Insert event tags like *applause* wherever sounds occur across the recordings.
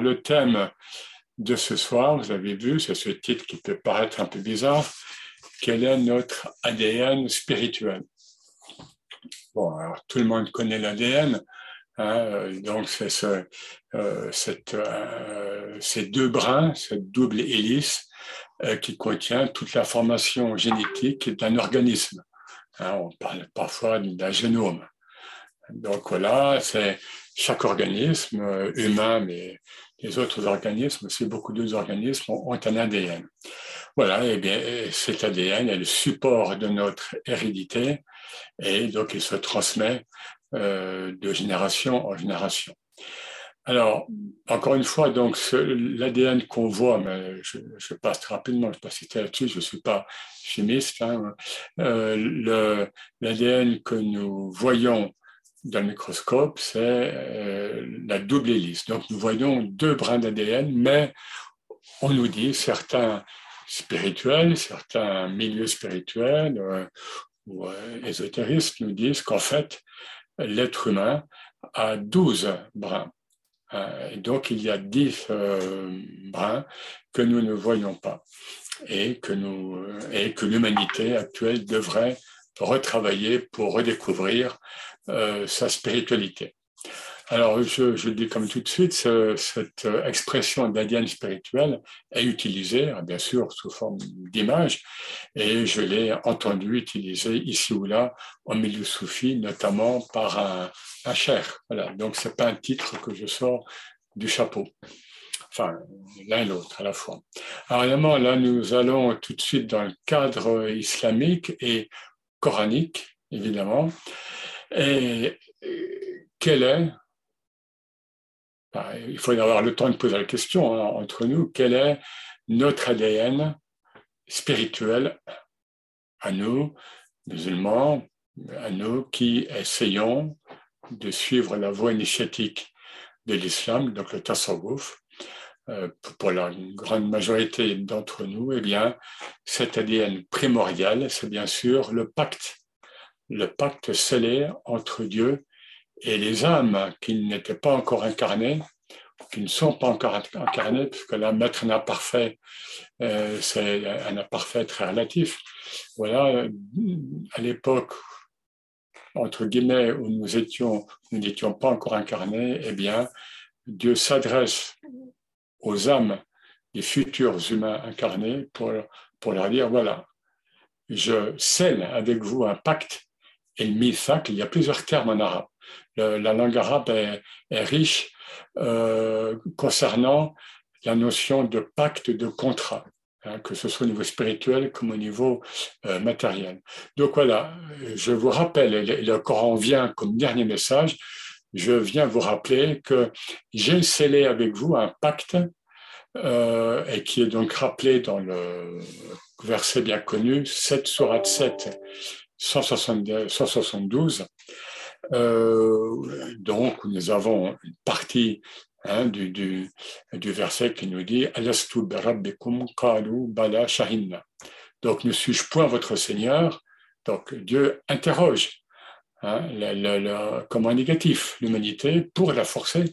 Le thème de ce soir, vous avez vu, c'est ce titre qui peut paraître un peu bizarre. Quel est notre ADN spirituel? Bon, alors tout le monde connaît l'ADN. Hein, donc, c'est ce, euh, euh, ces deux brins, cette double hélice euh, qui contient toute l'information génétique d'un organisme. Hein, on parle parfois d'un génome. Donc voilà, c'est chaque organisme euh, humain, mais les autres organismes, aussi beaucoup d'autres organismes ont, un ADN. Voilà, et bien cet ADN est le support de notre hérédité et donc il se transmet euh, de génération en génération. Alors, encore une fois, donc l'ADN qu'on voit, mais je, passe rapidement, je ne vais pas citer là-dessus, je ne suis pas chimiste. Hein, euh, L'ADN que nous voyons dans le microscope, c'est euh, la double hélice. Donc nous voyons deux brins d'ADN, mais on nous dit certains spirituels, certains milieux spirituels euh, ou euh, ésotéristes nous disent qu'en fait, l'être humain a 12 brins. Et donc il y a 10 brins que nous ne voyons pas et que l'humanité actuelle devrait retravailler pour redécouvrir euh, sa spiritualité. Alors, je, je, dis comme tout de suite, cette expression d'ADN spirituel est utilisée, bien sûr, sous forme d'image, et je l'ai entendu utiliser ici ou là, en milieu soufi, notamment par un, un cher. Voilà. Donc, c'est pas un titre que je sors du chapeau. Enfin, l'un et l'autre à la fois. Alors, évidemment, là, nous allons tout de suite dans le cadre islamique et coranique, évidemment. Et quel est, bah, il faut avoir le temps de poser la question hein, entre nous, quel est notre ADN spirituel à nous, musulmans, à nous qui essayons de suivre la voie initiatique de l'islam, donc le tasawwuf, euh, pour la grande majorité d'entre nous, eh bien, cet ADN primordial, c'est bien sûr le pacte le pacte scellé entre Dieu et les âmes qui n'étaient pas encore incarnées, qui ne sont pas encore incarnées, puisque la maître imparfait, euh, c'est un imparfait très relatif. Voilà, à l'époque, entre guillemets, où nous étions, nous n'étions pas encore incarnés, eh bien, Dieu s'adresse aux âmes des futurs humains incarnés pour leur dire, voilà, je scelle avec vous un pacte et le mithaq, il y a plusieurs termes en arabe. la langue arabe est, riche euh, concernant la notion de pacte, de contrat, hein, que ce soit au niveau spirituel comme au niveau euh, matériel. Donc voilà, je vous rappelle, et le Coran vient comme dernier message, je viens vous rappeler que j'ai scellé avec vous un pacte euh, et qui est donc rappelé dans le verset bien connu, 7 surat 7, 172. Euh, donc, nous avons une partie hein, du, verset qui nous dit Alastu kalu bala shahinna. Donc, ne suis-je point votre Seigneur? Donc, Dieu interroge hein, le, le, négatif l'humanité pour la forcer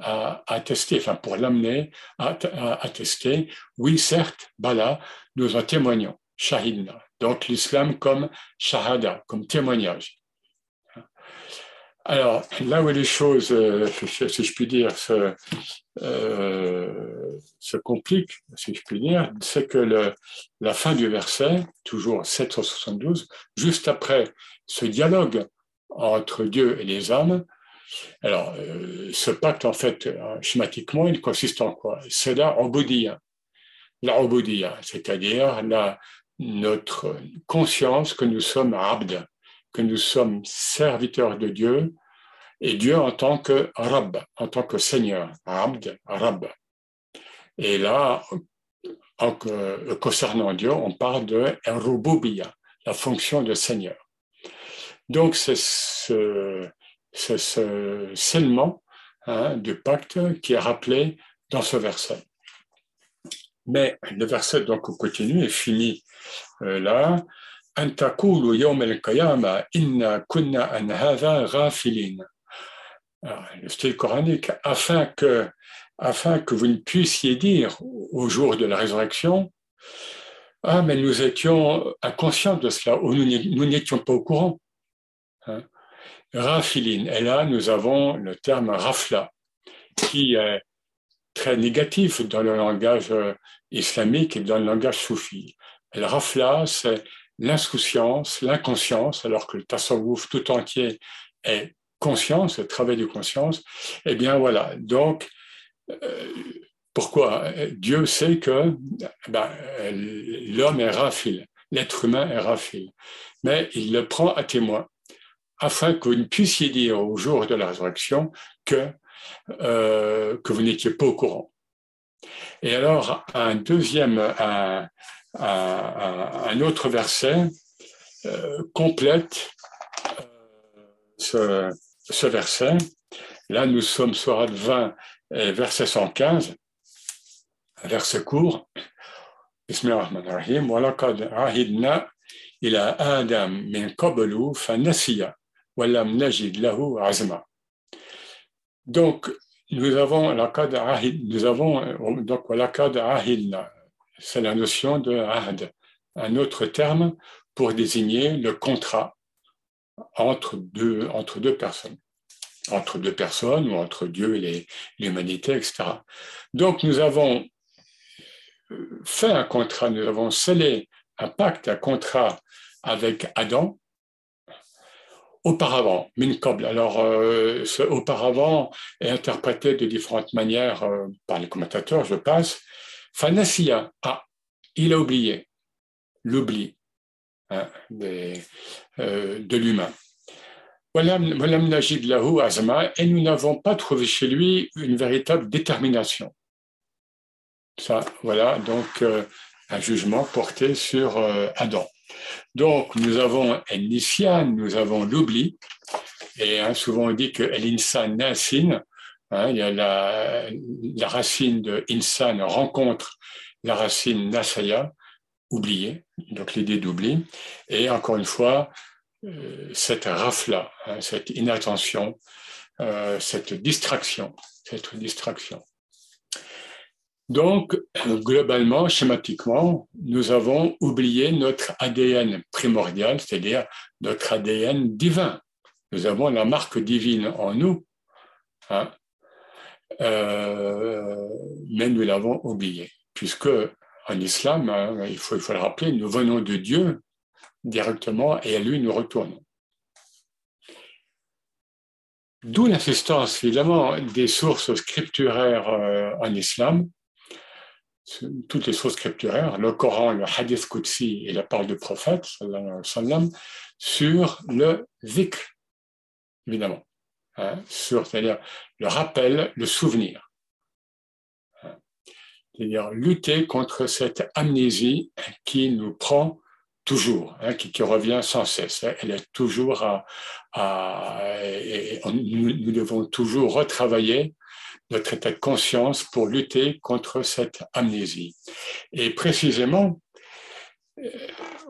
à, à tester, enfin pour l'amener à, à, à, tester. Oui, certes, bala, nous en témoignons. Shahidna. Donc l'islam comme shahada, comme témoignage. Alors, là où les choses, euh, si je puis dire, se, euh, se compliquent, si je puis dire, c'est que la fin du verset, toujours 772, juste après ce dialogue entre Dieu et les âmes, alors, euh, ce pacte, en fait, schématiquement, il consiste en quoi? C'est la oboudia. La c'est-à-dire la, notre conscience que nous sommes abd, que nous sommes serviteurs de Dieu, et Dieu en tant que Rab, en tant que Seigneur, abd, Rab. Et là, concernant Dieu, on parle de Rububiya, la fonction de Seigneur. Donc, c'est ce, ce scellement hein, du pacte qui est rappelé dans ce verset. Mais le verset donc continue et finit euh, là. Le style coranique, afin que afin que vous ne puissiez dire au jour de la résurrection, ah, mais nous étions inconscients de cela, ou nous n'étions pas au courant. Hein? Et là, nous avons le terme rafla, qui est très négatif dans le langage euh, islamique et dans le langage soufi. Le rafla, c'est l'insouciance, l'inconscience, alors que le tasawwuf tout entier est conscience, le travail de conscience. Eh bien voilà, donc euh, pourquoi? Dieu sait que ben, l'homme est rafile, l'être humain est rafile, mais il le prend à témoin afin que vous ne puissiez dire au jour de la résurrection que, euh, que vous n'étiez pas au courant. Et alors, un deuxième, un, autre verset euh, complète euh, ce, ce, verset. Là, nous sommes sur 20, verset 115, verset court. Bismillahirrahmanirrahim. وَلَقَدْ عَهِدْنَا إِلَى آدَمْ مِنْ قَبْلُ فَنَسِيَ وَلَمْ نَجِدْ لَهُ عَزْمًا Donc, nous avons nous avons donc c'est la notion de ahd, un autre terme pour désigner le contrat entre deux, entre deux personnes, entre deux personnes ou entre Dieu et l'humanité, etc. Donc nous avons fait un contrat, nous avons scellé un pacte, un contrat avec Adam, auparavant, min Alors, euh, auparavant est interprété de différentes manières euh, par les commentateurs, je passe. Fanassia, ah, il a oublié, l'oubli hein, euh, de l'humain. Et nous n'avons pas trouvé chez lui une véritable détermination. Ça, voilà, donc un jugement porté sur Adam. Donc, nous avons l'initian, nous avons l'oubli, et hein, souvent on dit que l'insan nasin, hein, il y a la, racine de insan rencontre la racine nasaya, oublier, donc l'idée d'oubli, et encore une fois, euh, cette rafla, hein, cette inattention, euh, cette distraction, cette distraction. Donc, globalement, schématiquement, nous avons oublié notre ADN primordial, c'est-à-dire notre ADN divin. Nous avons la marque divine en nous, hein. Euh, mais nous l'avons oublié, puisque en islam, hein, il, faut, le rappeler, nous venons de Dieu directement et à lui nous retournons. D'où l'assistance, évidemment, des sources scripturaires euh, en islam, toutes les sources scripturaires, le Coran, le Hadith Qudsi et la parole du prophète, sallam, sur le zikr, évidemment. Hein, c'est-à-dire le rappel, le souvenir. C'est-à-dire lutter contre cette amnésie qui nous prend toujours, hein, qui, revient sans cesse. Elle est toujours à, nous, devons toujours retravailler notre état de conscience pour lutter contre cette amnésie. Et précisément, euh,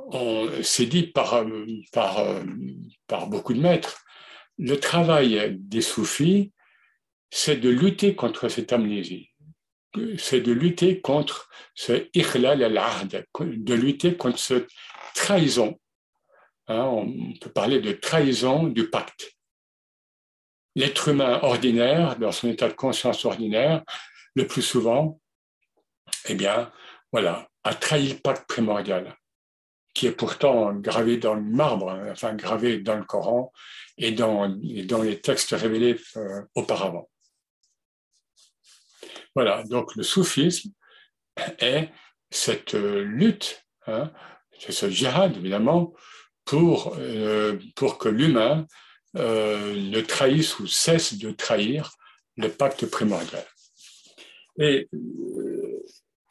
on s'est dit par, par beaucoup de maîtres, le travail des soufis, c'est de lutter contre cette amnésie, c'est de lutter contre ce ikhlal al-ahd, de lutter contre cette trahison. Hein, on peut parler de trahison du pacte. L'être humain ordinaire, dans son état de conscience ordinaire, le plus souvent, eh bien, voilà, a trahi le pacte primordial, qui est pourtant gravé dans le marbre, hein, enfin gravé dans le Coran et dans, les textes révélés euh, auparavant. Voilà, donc le soufisme est cette lutte, hein, ce djihad évidemment, pour, euh, pour que l'humain euh, ne trahissent ou cessent de trahir le pacte primordial. Et euh,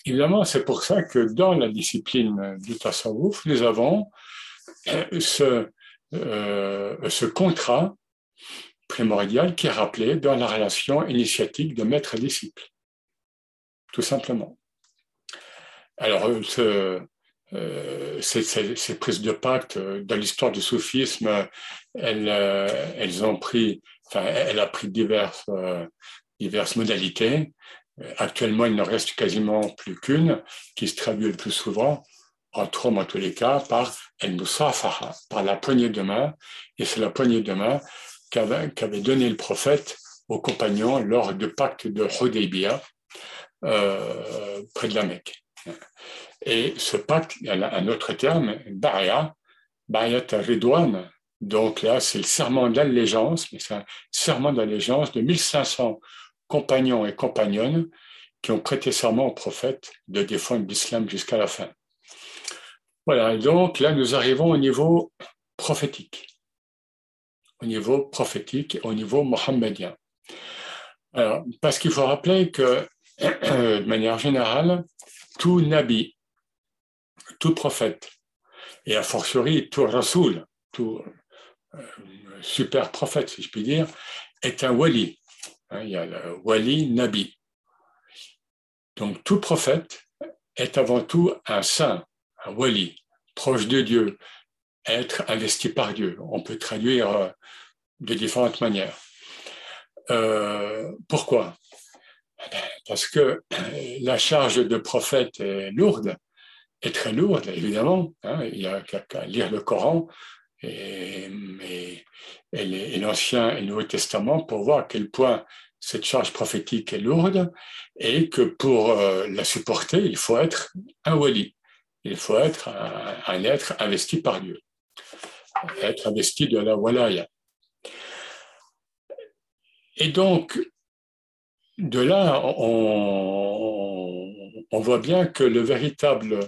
évidemment, c'est pour ça que dans la discipline du tasawwuf, nous avons euh, ce, ce contrat primordial qui est rappelé dans la relation initiatique de maître-disciple, tout simplement. Alors, euh, ces, prises de pacte euh, dans l'histoire du soufisme, elles, euh, ont pris, enfin, elle a pris diverses modalités. Actuellement, il ne reste quasiment plus qu'une, qui se traduit le plus souvent, entre autres en tous les cas, par el musafaha, par la poignée de main. Et c'est la poignée de main qu'avait donné le prophète aux compagnons lors du pacte de Hudaybiyah, euh, près de la Mecque. Et ce pacte, a un autre terme, Ba'ya, Ba'yat Ridwan. Donc là, c'est le serment d'allégeance, mais c'est un serment d'allégeance de 1500 compagnons et compagnonnes qui ont prêté serment au prophète de défendre l'islam jusqu'à la fin. Voilà, donc là, nous arrivons au niveau prophétique. Au niveau prophétique, au niveau mohammedien. Alors, parce qu'il faut rappeler que, de manière générale, tout nabi, tout prophète, et a fortiori tout rasoul, tout euh, super prophète, si je puis dire, est un wali. Hein, il y a le wali nabi. Donc tout prophète est avant tout un saint, un wali, proche de Dieu, être investi par Dieu. On peut traduire euh, de différentes manières. Euh, pourquoi? Parce que *clears throat* la charge de prophète est lourde, est très lourde, évidemment. Hein. il y a qu'à lire le Coran et, l'Ancien et le Nouveau Testament pour voir à quel point cette charge prophétique est lourde et que pour euh, la supporter, il faut être un wali. Il faut être un, être investi par Dieu, être investi de la walaya. Et donc, de là, on, voit bien que le véritable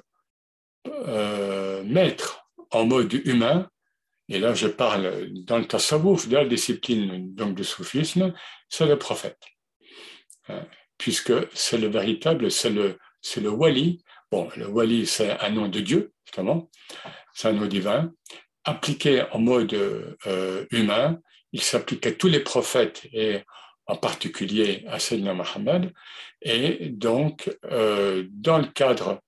euh, maître en mode humain, et là je parle dans le tasawwuf, dans la discipline donc du soufisme, c'est le prophète. Hein, puisque c'est le véritable, c'est le, c'est le wali. Bon, le wali, c'est un nom de Dieu, justement, c'est un nom divin. Appliqué en mode euh, humain, il s'applique à tous les prophètes et en particulier à Sayyidina Mohammed. Et donc, euh, dans le cadre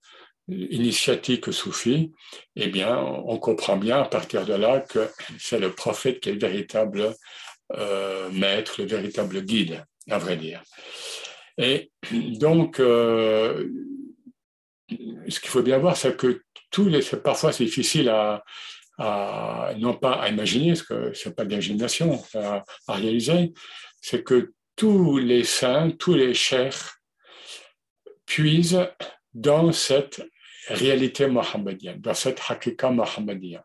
initiatique soufi, eh bien, on comprend bien à partir de là que c'est le prophète qui est le véritable euh, maître, le véritable guide, à vrai dire. Et donc, euh, ce qu'il faut bien voir, c'est que tous les, parfois c'est difficile à, non pas à imaginer, parce que ce n'est pas d'imagination à, à réaliser, c'est que tous les saints, tous les chers puisent dans cette réalité mohammedienne, dans cette hakika mohammedienne.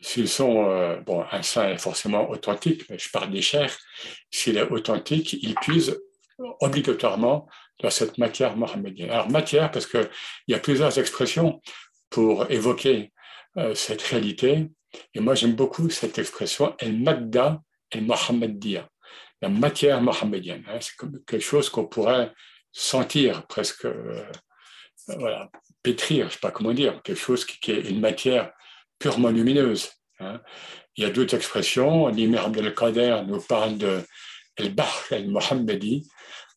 S'ils sont, euh, bon, un saint est forcément authentique, mais je parle des chers, s'il est authentique, il puise obligatoirement dans cette matière mohammedienne. Alors, matière, parce qu'il y a plusieurs expressions pour évoquer euh, cette réalité, et moi j'aime beaucoup cette expression, el madda el mohammedia, la matière mohammedienne. Hein, c'est quelque chose qu'on pourrait sentir presque. Euh, pétrir, je ne sais pas comment dire, quelque chose qui, est une matière purement lumineuse. Hein. Il y a d'autres expressions. L'Imir Abdelkader nous parle de El-Bahr el-Mohammedi,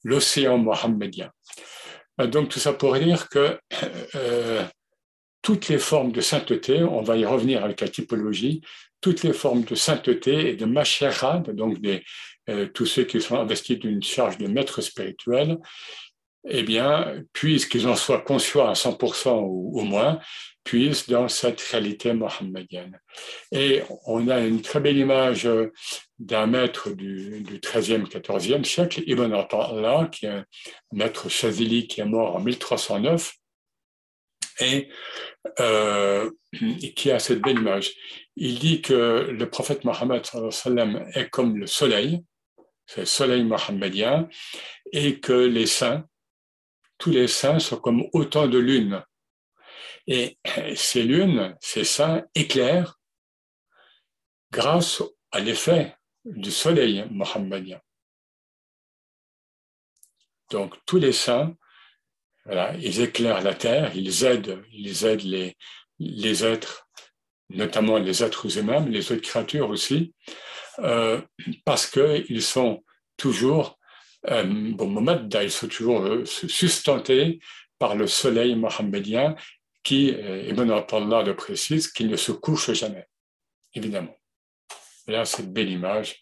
l'océan mohammedien. Euh, donc tout ça pour dire que euh, toutes les formes de sainteté, on va y revenir avec la typologie, toutes les formes de sainteté et de machérade, donc euh, tous ceux qui sont investis d'une charge de maître spirituel, eh bien, puisqu'ils en soient conscients à 100% ou au moins, puissent dans cette réalité mohammedienne. Et on a une très belle image d'un maître du, du 13e, 14e siècle, Ibn Attallah, qui est un maître chazili qui est mort en 1309, et euh, qui a cette belle image. Il dit que le prophète Mohammed est comme le soleil, c'est le soleil mohammedien, et que les saints, tous les saints sont comme autant de lunes. Et ces lunes, ces saints éclairent grâce à l'effet du soleil mohammedien. Donc tous les saints, ils éclairent la terre, ils aident, les, êtres, notamment les êtres mais les autres créatures aussi, euh, parce qu'ils sont toujours bon, Mohammed, ils sont toujours euh, sustentés par le soleil mohammedien qui, et Ibn Allah le précise, qu'il ne se couche jamais, évidemment. Là, cette belle image.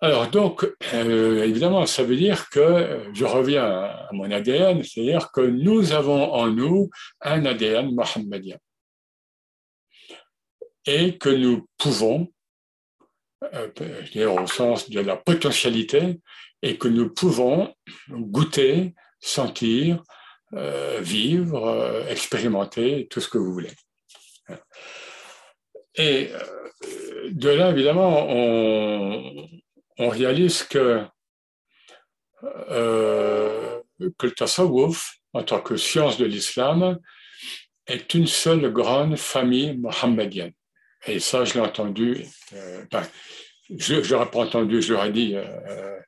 Alors donc, euh, évidemment, ça veut dire que je reviens à mon ADN, c'est-à-dire que nous avons en nous un ADN mohammedien et que nous pouvons, euh, au sens de la potentialité, et que nous pouvons goûter, sentir, euh, vivre, euh, expérimenter, tout ce que vous voulez. Et de là, évidemment, on, réalise que, euh, que le tasawwuf, en tant que science de l'islam, est une seule grande famille mohammedienne. Et ça, je l'ai entendu, euh, je ne l'aurais pas entendu, je l'aurais dit euh,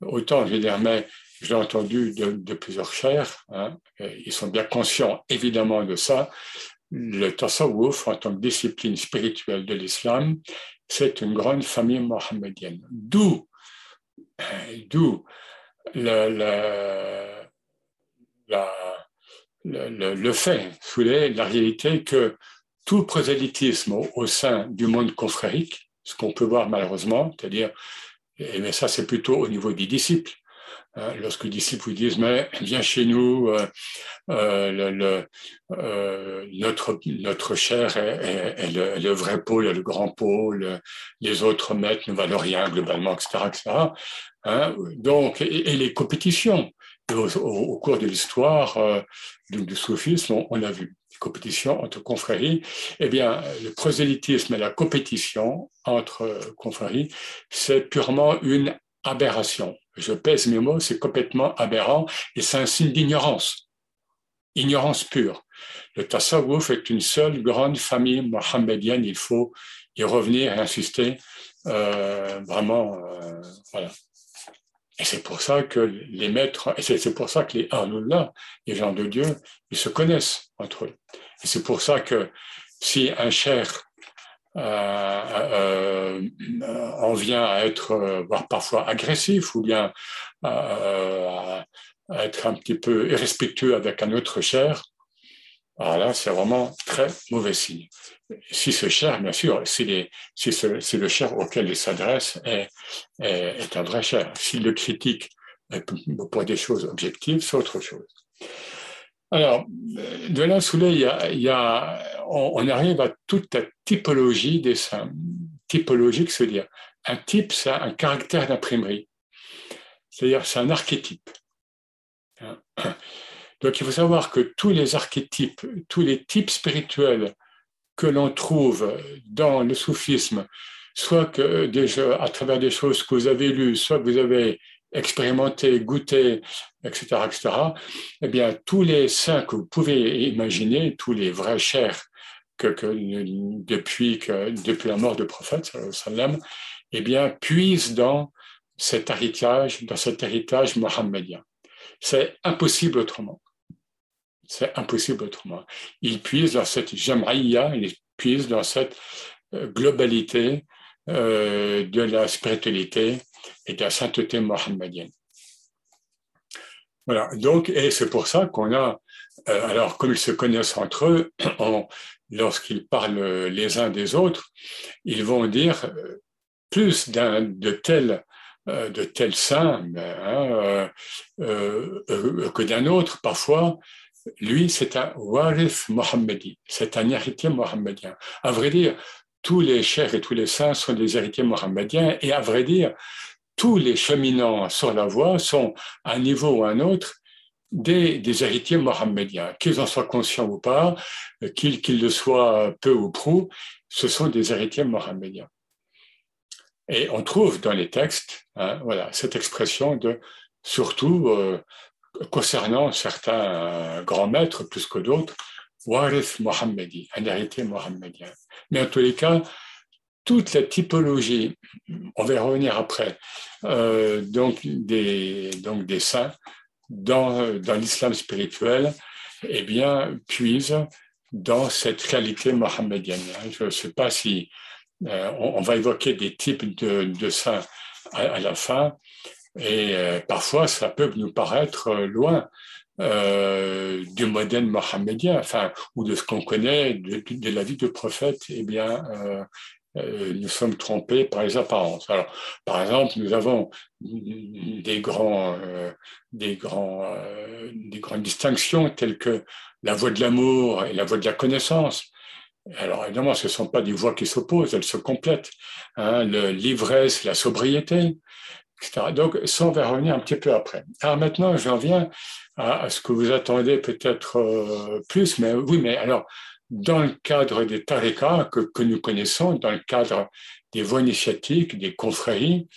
autant, je mais je l'ai entendu de, plusieurs chers. Hein, ils sont bien conscients, évidemment, de ça. Le tasawwuf, en tant que discipline spirituelle de l'islam, c'est une grande famille mohammedienne. D'où, d'où le, le, le, fait, la réalité que tout prosélytisme au, sein du monde confrérique, ce qu'on peut voir malheureusement, c'est-à-dire, mais ça c'est plutôt au niveau des disciples, Hein, lorsque les disciples vous disent, mais viens chez nous, euh, euh, le, euh, notre, notre chair est, le, vrai pôle, le grand pôle, les autres maîtres ne valent rien globalement, etc. etc. Hein, donc, et, les compétitions. Au, cours de l'histoire du, soufisme, on, on l'a vu, les compétitions entre confréries. Eh bien, le prosélytisme et la compétition entre confréries, c'est purement une aberration je pèse mes mots, c'est complètement aberrant et c'est un signe d'ignorance, ignorance pure. Le tasawwuf est une seule grande famille mohammedienne, il faut y revenir et insister euh, vraiment. Euh, voilà. Et c'est pour ça que les maîtres, et c'est pour ça que les Ahlullah, les gens de Dieu, ils se connaissent entre eux. Et c'est pour ça que si un cher euh, euh, on vient à être euh, voire parfois agressif ou bien à, être un petit peu irrespectueux avec un autre cher, alors là, c'est vraiment très mauvais signe. Si ce cher, bien sûr, si, les, si, le cher auquel il s'adresse est, un vrai cher, s'il le critique pour des choses objectives, c'est autre chose. Alors, de là, sous il y a, on, arrive à toute la typologie des saints. Typologique, c'est-à-dire un type, c'est un caractère d'imprimerie. C'est-à-dire, c'est un archétype. Donc, il faut savoir que tous les archétypes, tous les types spirituels que l'on trouve dans le soufisme, soit que à travers des choses que vous avez lues, soit que vous avez expérimenter, goûter, etc., etc., eh bien, tous les saints que vous pouvez imaginer, tous les vrais chers que, depuis la mort du prophète, sallam, eh bien, puisent dans cet héritage, dans cet héritage mohammedien. C'est impossible autrement. C'est impossible autrement. Ils puisent dans cette jam'aïya, ils puisent dans cette euh, globalité euh, de la spiritualité et de la sainteté mohammedienne. Voilà, donc, et c'est pour ça qu'on a, euh, alors comme ils se connaissent entre eux, *clears throat* lorsqu'ils parlent les uns des autres, ils vont dire plus de tels de tel saint ben, hein, que d'un autre parfois. Lui, c'est un warith mohammedi, c'est un héritier mohammedien. À vrai dire, tous les chers et tous les saints sont des héritiers mohammediens et à vrai dire, tous les cheminants sur la voie sont, à un niveau ou à un autre, des, héritiers mohammediens. Qu'ils en soient conscients ou pas, qu'ils le soient peu ou prou, ce sont des héritiers mohammediens. Et on trouve dans les textes hein, voilà, cette expression de, surtout euh, concernant certains grands maîtres plus que d'autres, Warith Mohammedi, un héritier mohammedien. Mais en tous les cas, toute la typologie, on va y revenir après, euh, donc, des, donc des saints dans, dans l'islam spirituel, eh bien, puise dans cette réalité mohammedienne. Je ne sais pas si euh, on, va évoquer des types de, de saints à, la fin, et euh, parfois ça peut nous paraître loin. Euh, du modèle mohammedien, enfin, ou de ce qu'on connaît de, la vie du prophète, eh bien, euh, euh, nous sommes trompés par les apparences. Alors, par exemple, nous avons des, grands, euh, des, grands, euh, des grandes distinctions telles que la voie de l'amour et la voie de la connaissance. Alors, évidemment, ce ne sont pas des voies qui s'opposent, elles se complètent. Hein, l'ivresse, la sobriété, Donc, ça, on va revenir un petit peu après. Alors maintenant, j'en viens à, ce que vous attendez peut-être plus, mais oui, mais alors, dans le cadre des tarikas que, nous connaissons, dans le cadre des voies initiatiques, des confréries.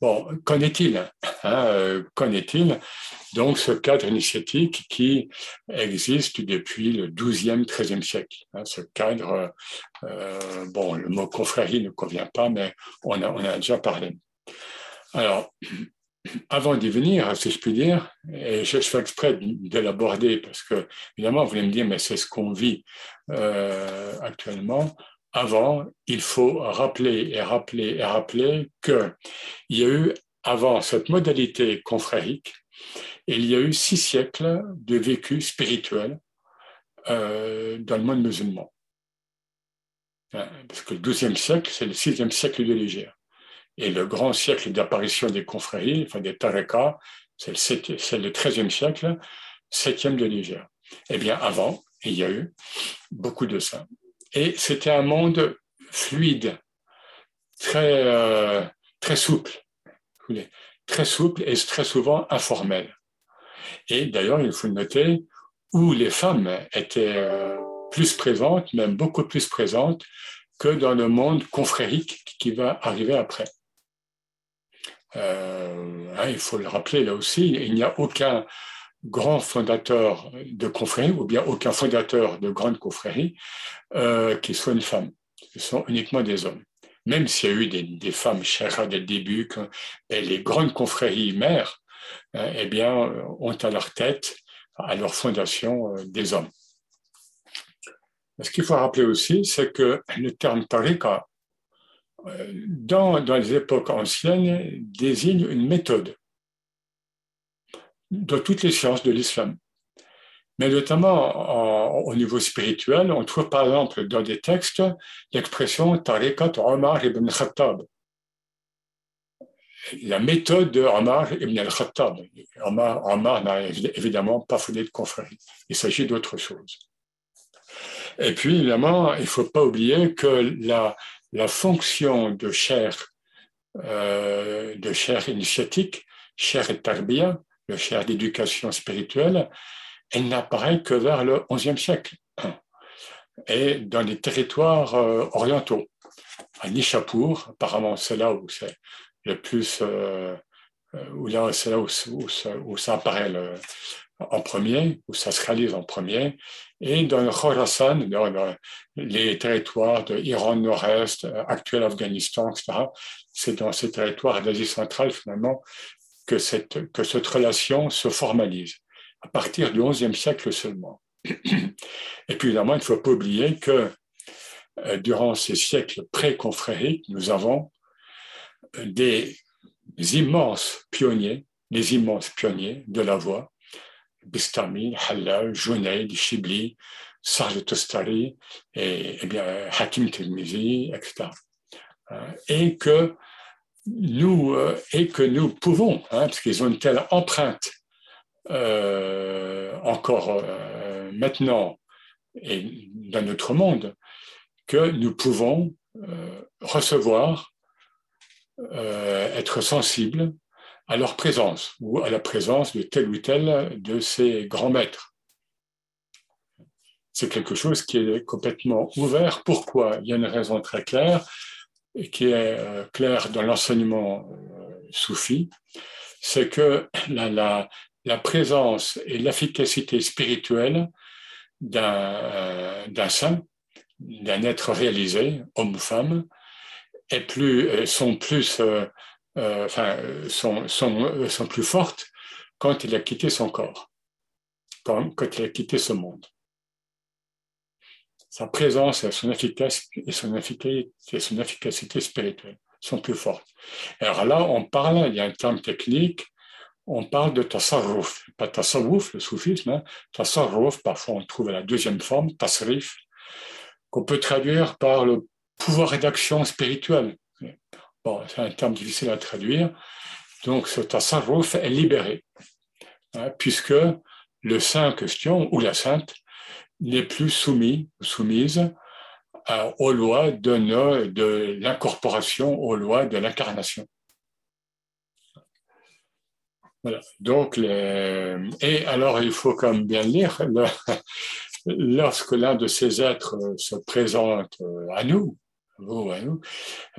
Bon, qu'en est-il hein, euh, Qu'en est-il Donc, ce cadre initiatique qui existe depuis le XIIe, XIIIe siècle. Hein, ce cadre, euh, bon, le mot confrérie ne convient pas, mais on a, on a déjà parlé. Alors, avant d'y venir, si je puis dire, et je, fais exprès de l'aborder parce que, évidemment, vous allez me dire, mais c'est ce qu'on vit euh, actuellement. Avant, il faut rappeler et rappeler et rappeler qu'il y a eu, avant cette modalité confrérique, il y a eu six siècles de vécu spirituel euh, dans le monde musulman. Hein, parce que le XIIe siècle, c'est le sixième siècle de l'Égypte. Et le grand siècle d'apparition des confréries, enfin des tarekas, c'est le, le 13e siècle, 7e de Niger. Eh bien, avant, il y a eu beaucoup de ça. Et c'était un monde fluide, très, euh, très souple, très souple et très souvent informel. Et d'ailleurs, il faut noter où les femmes étaient euh, plus présentes, même beaucoup plus présentes, que dans le monde confrérique qui va arriver après. Euh, hein, il faut le rappeler là aussi, il n'y a aucun grand fondateur de confrérie ou bien aucun fondateur de grande confrérie euh, qui soit une femme. Ce sont uniquement des hommes. Même s'il y a eu des, femmes chères dès le début, et les grandes confréries mères, hein, eh bien, ont à leur tête, à leur fondation, euh, des hommes. Ce qu'il faut rappeler aussi, c'est que le terme tariqa dans, les époques anciennes, désigne une méthode dans toutes les sciences de l'islam. Mais notamment au niveau spirituel, on trouve par exemple dans des textes l'expression Tariqat Omar ibn Khattab. La méthode de Omar ibn al-Khattab. Omar, n'a évidemment pas fondé de confrérie. Il s'agit d'autre chose. Et puis, évidemment, il ne faut pas oublier que la, la fonction de chair, euh, de chair initiatique, chair et tarbia, le chair d'éducation spirituelle, elle n'apparaît que vers le XIe siècle et dans les territoires euh, orientaux. À Nishapur, apparemment c'est là où c'est le plus, euh, où là c'est là où, où, ça apparaît le, en premier, où ça se réalise en premier, et dans le Khorasan, dans les territoires de l'Iran nord-est, actuel Afghanistan, etc., c'est dans ces territoires d'Asie centrale, finalement, que cette, que cette relation se formalise, à partir du XIe siècle seulement. *clears throat* Et puis, évidemment, il ne faut pas oublier que euh, durant ces siècles pré-confrériques, nous avons euh, des immenses pionniers, des immenses pionniers de la voie, Bistami, Halal, Junaid, Shibli, Sarge Tostari, et, et, bien Hakim Tirmizi, etc. Euh, et que nous, euh, et que nous pouvons, hein, parce qu'ils ont une telle empreinte euh, encore maintenant et dans notre monde, que nous pouvons recevoir, être sensibles à leur présence ou à la présence de tel ou tel de ces grands maîtres. C'est quelque chose qui est complètement ouvert. Pourquoi? Il y a une raison très claire et qui est euh, claire dans l'enseignement euh, soufi, c'est que la, présence et l'efficacité spirituelle d'un saint, d'un être réalisé, homme ou femme, sont plus euh, enfin, sont, sont, sont, plus fortes quand il a quitté son corps, quand, quand il a quitté ce monde. Sa présence et son, efficacité, son, efficacité, spirituelle sont plus fortes. Alors là, on parle, il y a un terme technique, on parle de tasarruf, pas tasawwuf, le soufisme, hein, parfois on trouve la deuxième forme, tasrif, qu'on peut traduire par le pouvoir d'action spirituel. Bon, c'est un terme difficile à traduire. Donc, ce tasarruf est libéré, hein, puisque le saint en question, ou la sainte, n'est plus soumis ou soumise aux lois de, l'incorporation, aux lois de l'incarnation. Donc, et alors, il faut quand même bien lire, *laughs* lorsque l'un de ces êtres se présente à nous, à nous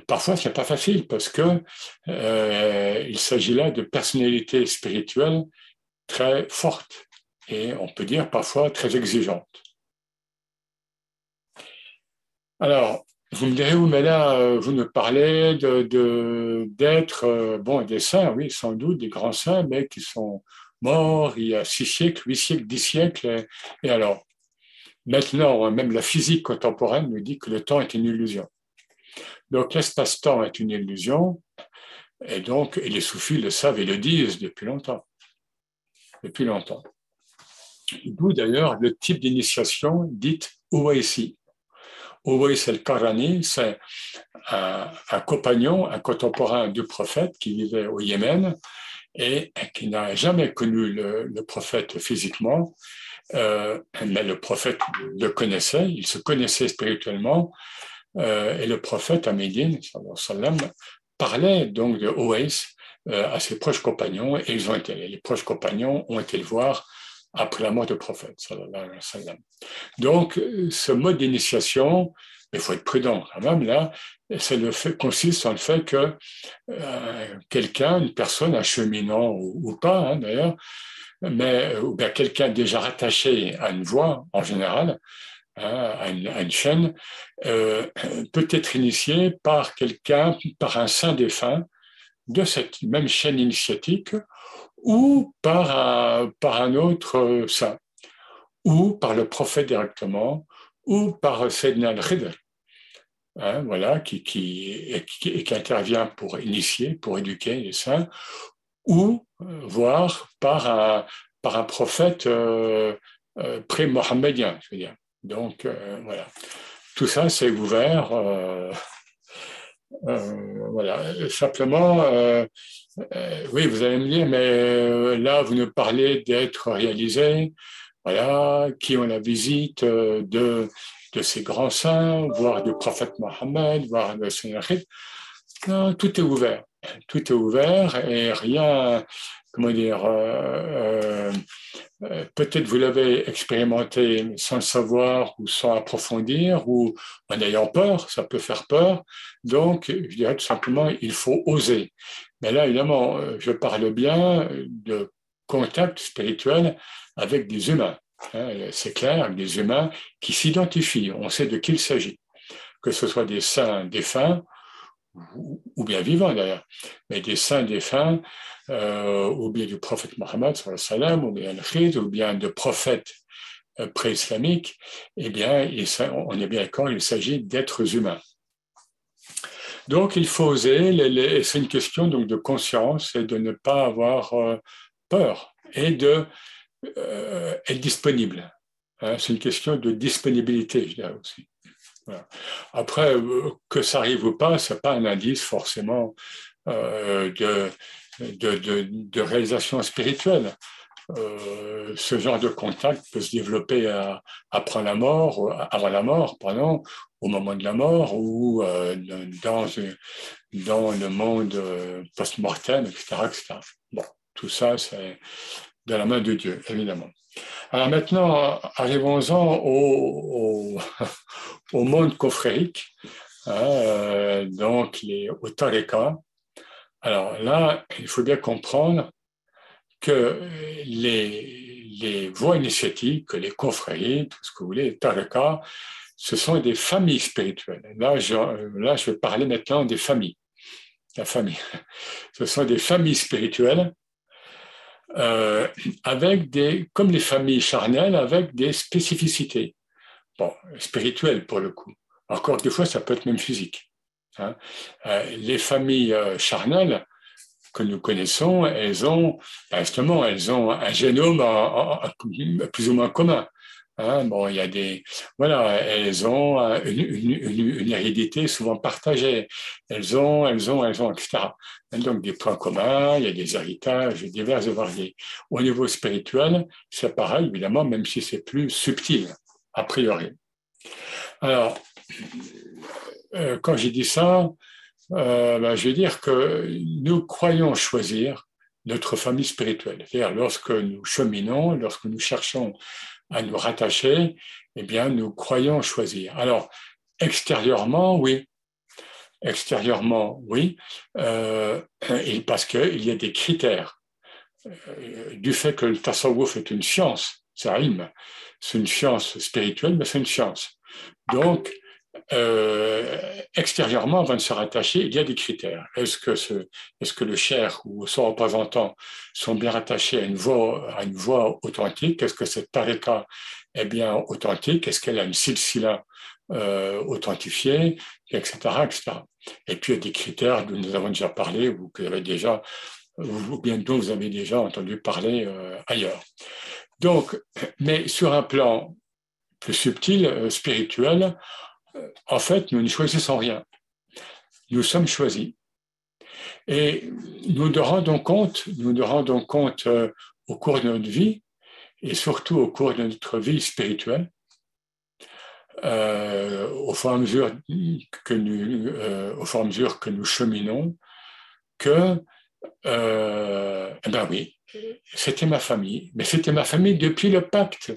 parfois c'est pas facile parce que euh, il s'agit là de personnalités spirituelles très fortes et on peut dire parfois très exigeantes. Alors, vous me direz, mais là, euh, vous nous parlez d'être, de, euh, bon, des saints, oui, sans doute, des grands saints, mais qui sont morts il y a six siècles, huit siècles, dix siècles. Et, alors, maintenant, même la physique contemporaine nous dit que le temps est une illusion. Donc, l'espace-temps est une illusion, et donc, les soufis le savent et le disent depuis longtemps. Depuis longtemps. D'où d'ailleurs le type d'initiation dite Ouaïsi. Uwais el-Karani, c'est un, compagnon, un contemporain du prophète qui vivait au Yémen et qui n'a jamais connu le, prophète physiquement, euh, mais le prophète le connaissait, il se connaissait spirituellement, et le prophète à Médine, parlait donc de Owais euh, à ses proches compagnons, et ils ont été, les proches compagnons ont été le voir après la mort du prophète. Donc, ce mode d'initiation, il faut être prudent quand même là, c'est le fait, consiste en le fait que euh, quelqu'un, une personne, un cheminant ou, pas hein, d'ailleurs, mais ou bien quelqu'un déjà rattaché à une voie en général, à, une, chaîne, euh, peut être initié par quelqu'un, par un saint défunt de cette même chaîne initiatique ou par un, par un autre saint, ou par le prophète directement, ou par Sayyidina al hein, voilà, qui, qui, qui, intervient pour initier, pour éduquer les saints, ou euh, voire par un, par un prophète euh, pré-mohammedien, je veux dire. Donc, voilà. Tout ça, c'est ouvert. voilà. Simplement, euh, oui, vous allez me dire, mais euh, là, vous nous parlez d'être réalisé, voilà, qui ont la visite euh, de, de ces grands saints, voire du prophète Mohammed, voire de Non, tout est ouvert. Tout est ouvert et rien, comment dire, peut-être vous l'avez expérimenté sans le savoir ou sans approfondir ou en ayant peur, ça peut faire peur. Donc, je dirais tout simplement, il faut oser. Mais là, évidemment, euh, je parle bien de contact spirituel avec des humains. Hein, c'est clair, avec des humains qui s'identifient. On sait de qui il s'agit. Que ce soit des saints défunts, ou bien vivants d'ailleurs, mais des saints défunts, euh, ou bien du prophète Mohammed, ou bien le ou bien de prophètes euh, pré-islamiques, eh bien, on est bien d'accord, il s'agit d'êtres humains. Donc, il faut oser, c'est une question donc, de conscience et de ne pas avoir euh, peur et de être disponible. Hein, c'est une question de disponibilité, je dirais aussi. Après, euh, que ça arrive ou pas, ce n'est pas un indice forcément de, de, réalisation spirituelle. ce genre de contact peut se développer après la mort, avant la mort, pardon, au moment de la mort ou euh, dans, dans le monde euh, post-mortem, etc., Bon, tout ça, c'est de la main de Dieu, évidemment. Alors maintenant, arrivons-en au, *laughs* monde confrérique, hein, euh, donc les, au Tareka. Alors là, il faut bien comprendre que les, voies initiatiques, que les confréries, tout ce que vous voulez, les ce sont des familles spirituelles. Là je, là, je vais parler maintenant des familles. La famille. *laughs* Ce sont des familles spirituelles euh, avec des, comme les familles charnelles, avec des spécificités. Bon, spirituelles pour le coup. Encore des fois, ça peut être même physique. Hein. Euh, les familles euh, charnelles que nous connaissons, elles ont, ben, justement, elles ont un génome plus ou moins commun. Hein, bon, il y a des, voilà, elles ont une, une, une, hérédité souvent partagée. Elles ont, elles ont, elles ont, etc. Donc des points communs, il y a des héritages divers et variés. Au niveau spirituel, c'est pareil, évidemment, même si c'est plus subtil, a priori. Alors, euh, quand j'ai dit ça, euh, ben, je veux dire que nous croyons choisir notre famille spirituelle. C'est-à-dire, lorsque nous cheminons, lorsque nous cherchons à nous rattacher, eh bien, nous croyons choisir. Alors, extérieurement, oui. Extérieurement, oui, euh, et parce qu'il y a des critères. Euh, du fait que le tasawwuf est une science, ça rime, c'est une science spirituelle, mais c'est une science. Donc, euh, extérieurement, avant de se rattacher, il y a des critères. Est-ce que, le cher ou son représentant sont bien rattachés à une voix, authentique? Est-ce que cette tareka est bien authentique? Est-ce qu'elle a une silsila euh, authentifiée? Etc., etc. Et puis, il y a des critères dont nous avons déjà parlé ou que vous avez déjà, ou bien dont vous avez déjà entendu parler euh, ailleurs. Donc, mais sur un plan plus subtil, euh, spirituel, en fait, nous ne choisissons rien. Nous sommes choisis. Et nous nous rendons compte, nous nous rendons compte euh, au cours de notre vie, et surtout au cours de notre vie spirituelle, euh, au, fur et à mesure que nous, euh, au fur et à mesure que nous cheminons, que, eh ben oui, c'était ma famille, mais c'était ma famille depuis le pacte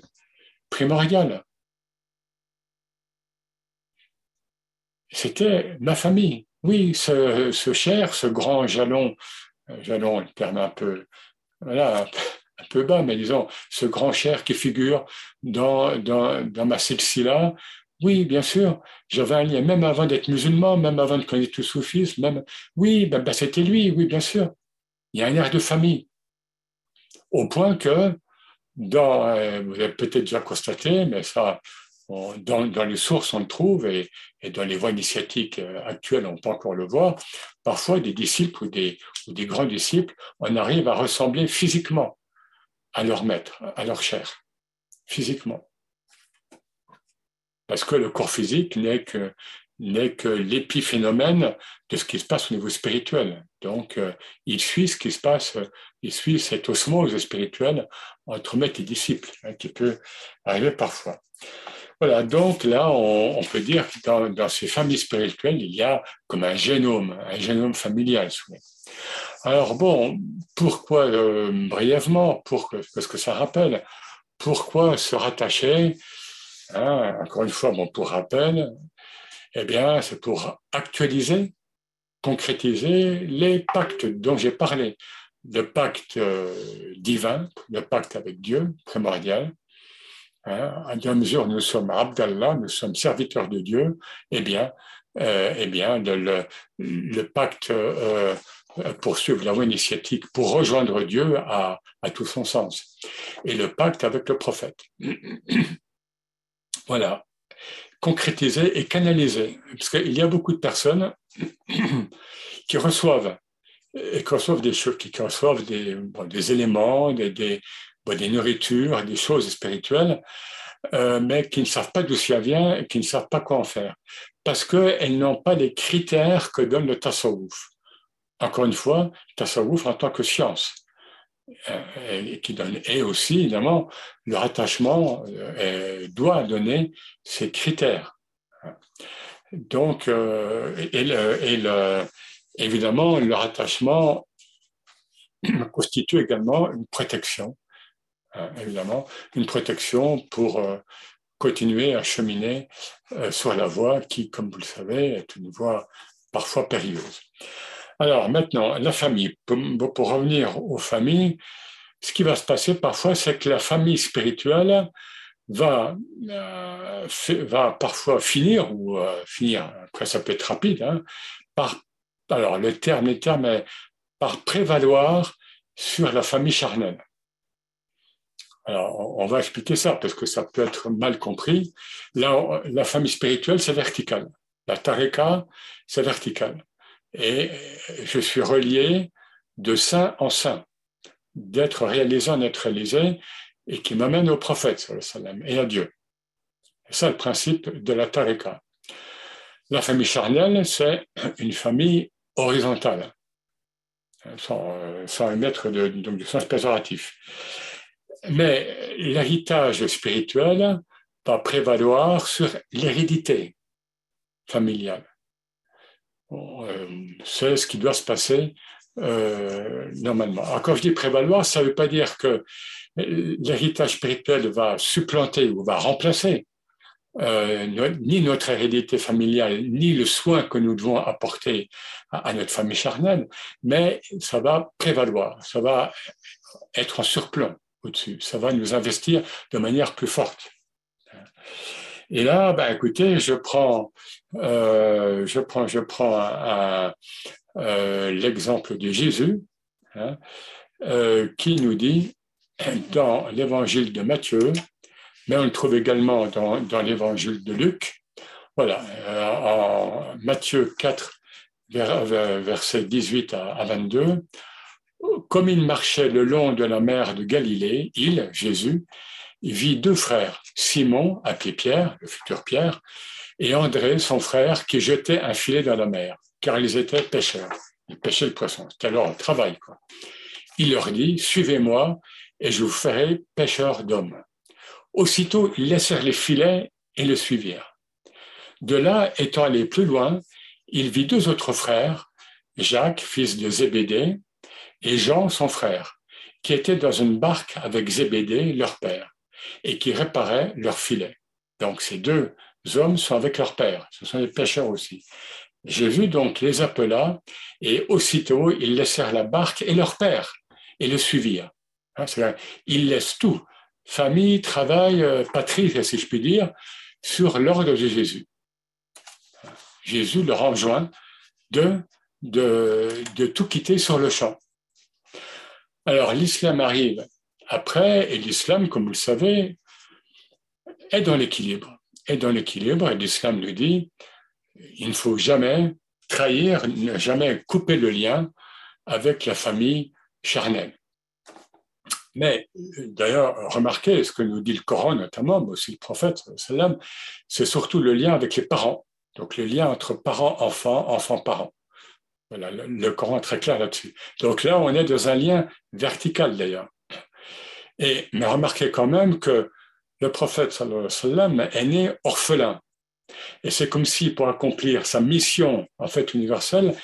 primordial. C'était ma famille. Oui, ce, cher, ce grand jalon, euh, jalon, le terme un peu, voilà, un peu bas, mais disons, ce grand cher qui figure dans, dans, dans ma silsila, oui, bien sûr, j'avais un lien, même avant d'être musulman, même avant de connaître tout soufisme, même, oui, ben, ben, c'était lui, oui, bien sûr. Il y a un air de famille. Au point que, dans, euh, vous avez peut-être déjà constaté, mais ça, dans, les sources, on le trouve, et, dans les voies initiatiques euh, actuelles, on peut encore le voir. Parfois, des disciples ou des, grands disciples, on arrive à ressembler physiquement à leur maître, à leur chair, physiquement. Parce que le corps physique n'est que, n'est que l'épiphénomène de ce qui se passe au niveau spirituel. Donc, euh, il suit ce qui se passe, il suit cette osmose spirituelle entre maître et disciple, hein, qui peut arriver parfois. Voilà, donc là, on, peut dire que dans, ces familles spirituelles, il y a comme un génome, un génome familial. Alors bon, pourquoi, euh, brièvement, pour, parce que ça rappelle, pourquoi se rattacher hein, Encore une fois, bon, pour rappel, eh bien, c'est pour actualiser, concrétiser les pactes dont j'ai parlé. Le pacte euh, divin, le pacte avec Dieu, primordial, À mesure nous sommes Abdallah, nous sommes serviteurs de Dieu, eh bien, euh, eh bien le, pacte euh, pour suivre la voie initiatique, pour rejoindre Dieu a, tout son sens. Et le pacte avec le prophète. *clears throat* voilà. Concrétiser et canaliser. Parce qu'il y a beaucoup de personnes *clears throat* qui reçoivent, et qui reçoivent des choses, qui reçoivent des, éléments, des, des nourritures, des choses spirituelles, euh, mais qui ne savent pas d'où ça vient et qui ne savent pas quoi en faire, parce qu'elles n'ont pas les critères que donne le tasawwuf. Encore une fois, tasawwuf en tant que science, euh, et, qui donne, et aussi, évidemment, le rattachement euh, doit donner ses critères. Donc, le, évidemment, le rattachement constitue également une protection évidemment, une protection pour euh, continuer à cheminer euh, sur la voie qui, comme vous le savez, est une voie parfois périlleuse. Alors maintenant, la famille. Pour, revenir aux familles, ce qui va se passer parfois, c'est que la famille spirituelle va, va parfois finir, ou finir, après ça peut être rapide, hein, par, alors le terme, le terme est par prévaloir sur la famille charnelle. Alors, on va expliquer ça parce que ça peut être mal compris. Là, la famille spirituelle, c'est vertical. La tareka, c'est vertical. Et je suis relié de saint en saint, d'être réalisé en être réalisé, et qui m'amène au prophète et à Dieu. C'est ça le principe de la tarika. La famille charnelle, c'est une famille horizontale, sans, sans émettre de, donc, du sens péjoratif. Mais l'héritage spirituel va prévaloir sur l'hérédité familiale. Euh, c'est ce qui doit se passer euh, normalement. Alors, quand je dis prévaloir, ça ne veut pas dire que l'héritage spirituel va supplanter ou va remplacer euh, ni notre hérédité familiale, ni le soin que nous devons apporter à, notre famille charnelle, mais ça va prévaloir, ça va être en surplomb au-dessus, ça va nous investir de manière plus forte. Et là, ben, écoutez, je prends, euh, je prends, je prends euh, l'exemple de Jésus, hein, euh, qui nous dit dans l'évangile de Matthieu, mais on le trouve également dans, l'évangile de Luc. Voilà, en Matthieu 4, versets 18 à 22. Comme il marchait le long de la mer de Galilée, il, Jésus, vit deux frères, Simon, appelé Pierre, le futur Pierre, et André, son frère, qui jetait un filet dans la mer, car ils étaient pêcheurs. Ils pêchaient le poisson. C'était leur travail. Quoi. Il leur dit, suivez-moi et je vous ferai pêcheurs d'hommes. Aussitôt, ils laissèrent les filets et le suivirent. De là, étant allé plus loin, il vit deux autres frères, Jacques, fils de Zébédée, et Jean, son frère, qui étaient dans une barque avec Zébédée, leur père et qui réparaient leurs filets. Donc ces deux hommes sont avec leur père, ce sont des pêcheurs aussi. Jésus donc les appela et aussitôt ils laissèrent la barque et leur père et le suivirent. Hein, ils laissent tout, famille, travail, euh, patrie, si je puis dire, sur l'ordre de Jésus. Jésus leur enjoint de, de, de tout quitter sur le champ. Alors l'islam arrive après, et l'islam, comme vous le savez, est dans l'équilibre. Et l'islam nous dit, il ne faut jamais trahir, ne jamais couper le lien avec la famille charnelle. Mais d'ailleurs, remarquez ce que nous dit le Coran notamment, mais aussi le prophète, c'est surtout le lien avec les parents. Donc le lien entre parents-enfants, enfants-parents. Voilà, le, Coran est très clair là-dessus. Donc là, on est dans un lien vertical d'ailleurs. Et, mais remarquez quand même que le prophète est né orphelin. Et c'est comme si pour accomplir sa mission en fait universelle,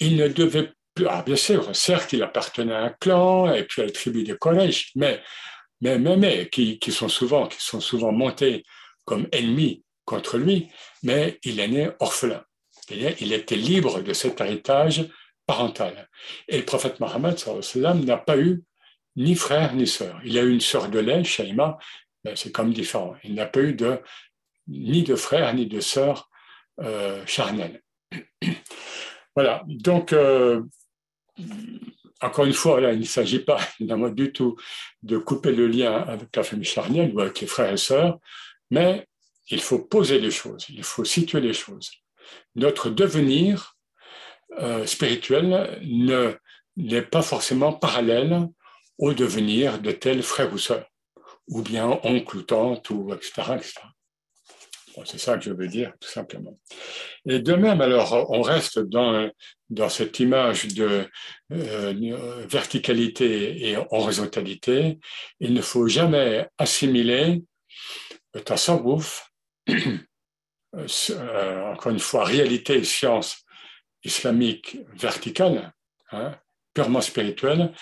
il ne devait plus, ah bien sûr, certes il appartenait à un clan et puis à la tribu des collèges, mais, mais, mais, mais qui, qui, sont souvent, qui sont souvent montés comme ennemis contre lui, mais il est né orphelin. Il était libre de cet héritage parental. Et le prophète Mohammed n'a pas eu ni frère ni sœur. Il a eu une sœur de lait, Shaima, mais c'est comme différent. Il n'a pas eu de, ni de frère ni de sœur euh, charnelle. *clears throat* voilà, donc, euh, encore une fois, il ne s'agit pas du tout de couper le lien avec la famille charnelle ou avec les frères et sœurs, mais il faut poser les choses, il faut situer les choses. Notre devenir euh, spirituel ne n'est pas forcément parallèle au devenir de tel frère ou sœur, ou bien oncle ou tante, etc. c'est ça que je veux dire, tout simplement. Et de même, alors, on reste dans, dans cette image de euh, verticalité et horizontalité. Il ne faut jamais assimiler le tasawwuf, *clears throat* euh, encore une fois, réalité et science islamique verticale, hein, purement spirituelle,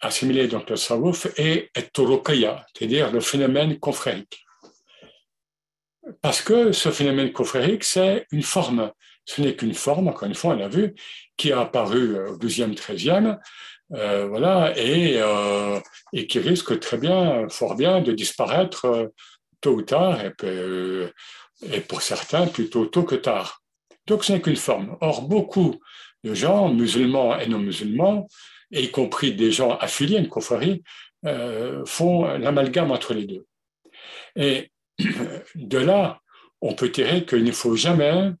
assimiler donc le sawuf et turuqiyya, c'est-à-dire le phénomène confrérique. Parce que ce phénomène confrérique, c'est une forme. Ce n'est qu'une forme, encore une fois, on l'a vu, qui a apparu au 12e, 13e, euh, voilà, et, euh, et, qui risque très bien, fort bien, de disparaître euh, tôt ou tard, et, et pour certains plutôt tôt que tard. Donc ce n'est qu'une forme. Or, beaucoup de gens, musulmans et non musulmans, y compris des gens affiliés à une confrérie, euh, font l'amalgame entre les deux. Et *clears throat* de là, on peut tirer qu'il ne faut jamais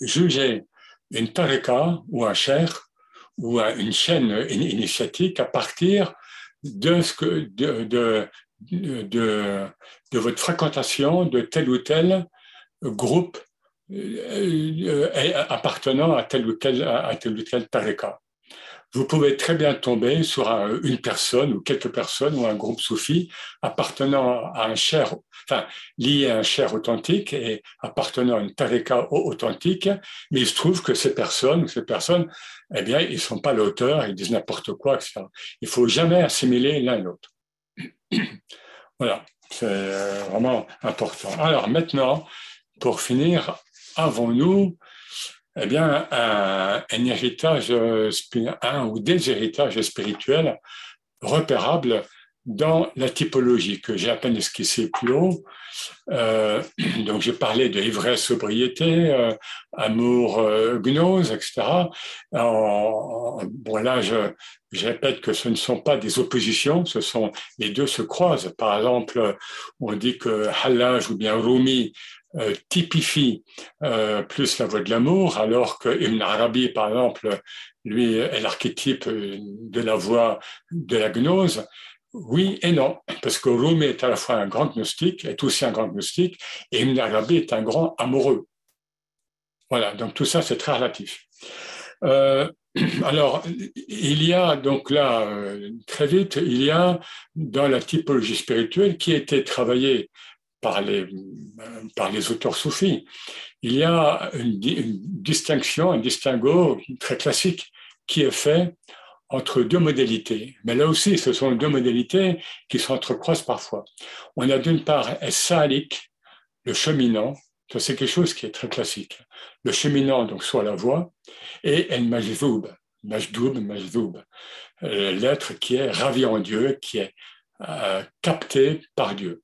juger une tareka ou un cher ou une chaîne initiatique à partir de, ce que, de, de votre fréquentation de tel ou tel groupe euh, euh, appartenant à tel ou tel, à tel ou tel tareka. Vous pouvez très bien tomber sur une personne ou quelques personnes ou un groupe soufi appartenant à un cher, enfin, lié à un cher authentique et appartenant à une tareka authentique, mais il se trouve que ces personnes, ces personnes, eh bien, ils sont pas l'auteur, ils disent n'importe quoi, etc. Il faut jamais assimiler l'un l'autre. Voilà. C'est euh, vraiment important. Alors maintenant, pour finir, avons-nous eh bien, un, héritage, un ou des héritages spirituels repérables dans la typologie que j'ai à peine esquissée plus haut. Euh, *clears throat* donc, j'ai parlé de ivresse, sobriété, euh, amour, euh, gnose, etc. bon, là, je, répète que ce ne sont pas des oppositions, ce sont les deux se croisent. Par exemple, on dit que Hallaj ou bien Rumi typifie plus la voie de l'amour, alors que Ibn Arabi, par exemple, lui est l'archétype de la voie de la gnose. Oui et non, parce que Rumi est à la fois un grand gnostique, est aussi un grand gnostique, et Ibn Arabi est un grand amoureux. Voilà, donc tout ça, c'est très relatif. Euh, *clears throat* alors, il y a donc là, très vite, il y a dans la typologie spirituelle qui a été travaillée par les, par les auteurs soufis. Il y a une, distinction, un distinguo très classique qui est fait entre deux modalités. Mais là aussi, ce sont deux modalités qui s'entrecroisent parfois. On a d'une part Salik, le cheminant, ça c'est quelque chose qui est très classique. Le cheminant, donc soit la voix, et El Majdoub, Majdoub, Majdoub, euh, l'être qui est ravi en Dieu, qui est euh, capté par Dieu.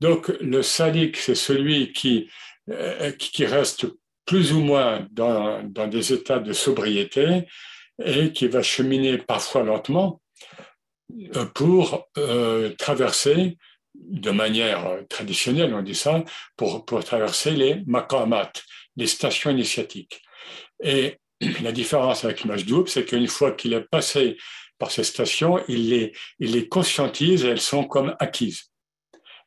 Donc le sadique, c'est celui qui, euh, qui reste plus ou moins dans, dans, des états de sobriété et qui va cheminer parfois lentement euh, pour euh, traverser de manière traditionnelle, on dit ça, pour, pour traverser les makamat, les stations initiatiques. Et *clears throat* la différence avec Majdoub, c'est qu'une fois qu'il est passé par ces stations, il les, il les conscientise et elles sont comme acquises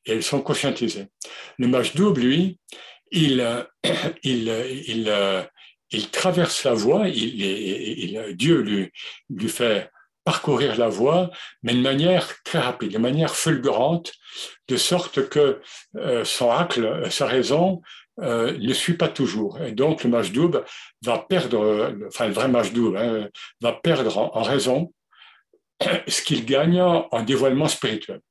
et elles sont conscientisées. Le match double, lui, il, *clears throat* il, il, il, traverse la voie, il, Dieu lui, lui fait parcourir la voie, mais de manière très rapide, de manière fulgurante, de sorte que euh, son acle, sa raison, euh, ne suit pas toujours. Et donc le majdoub va perdre, enfin le vrai majdoub, hein, va perdre en raison ce qu'il gagne en dévoilement spirituel.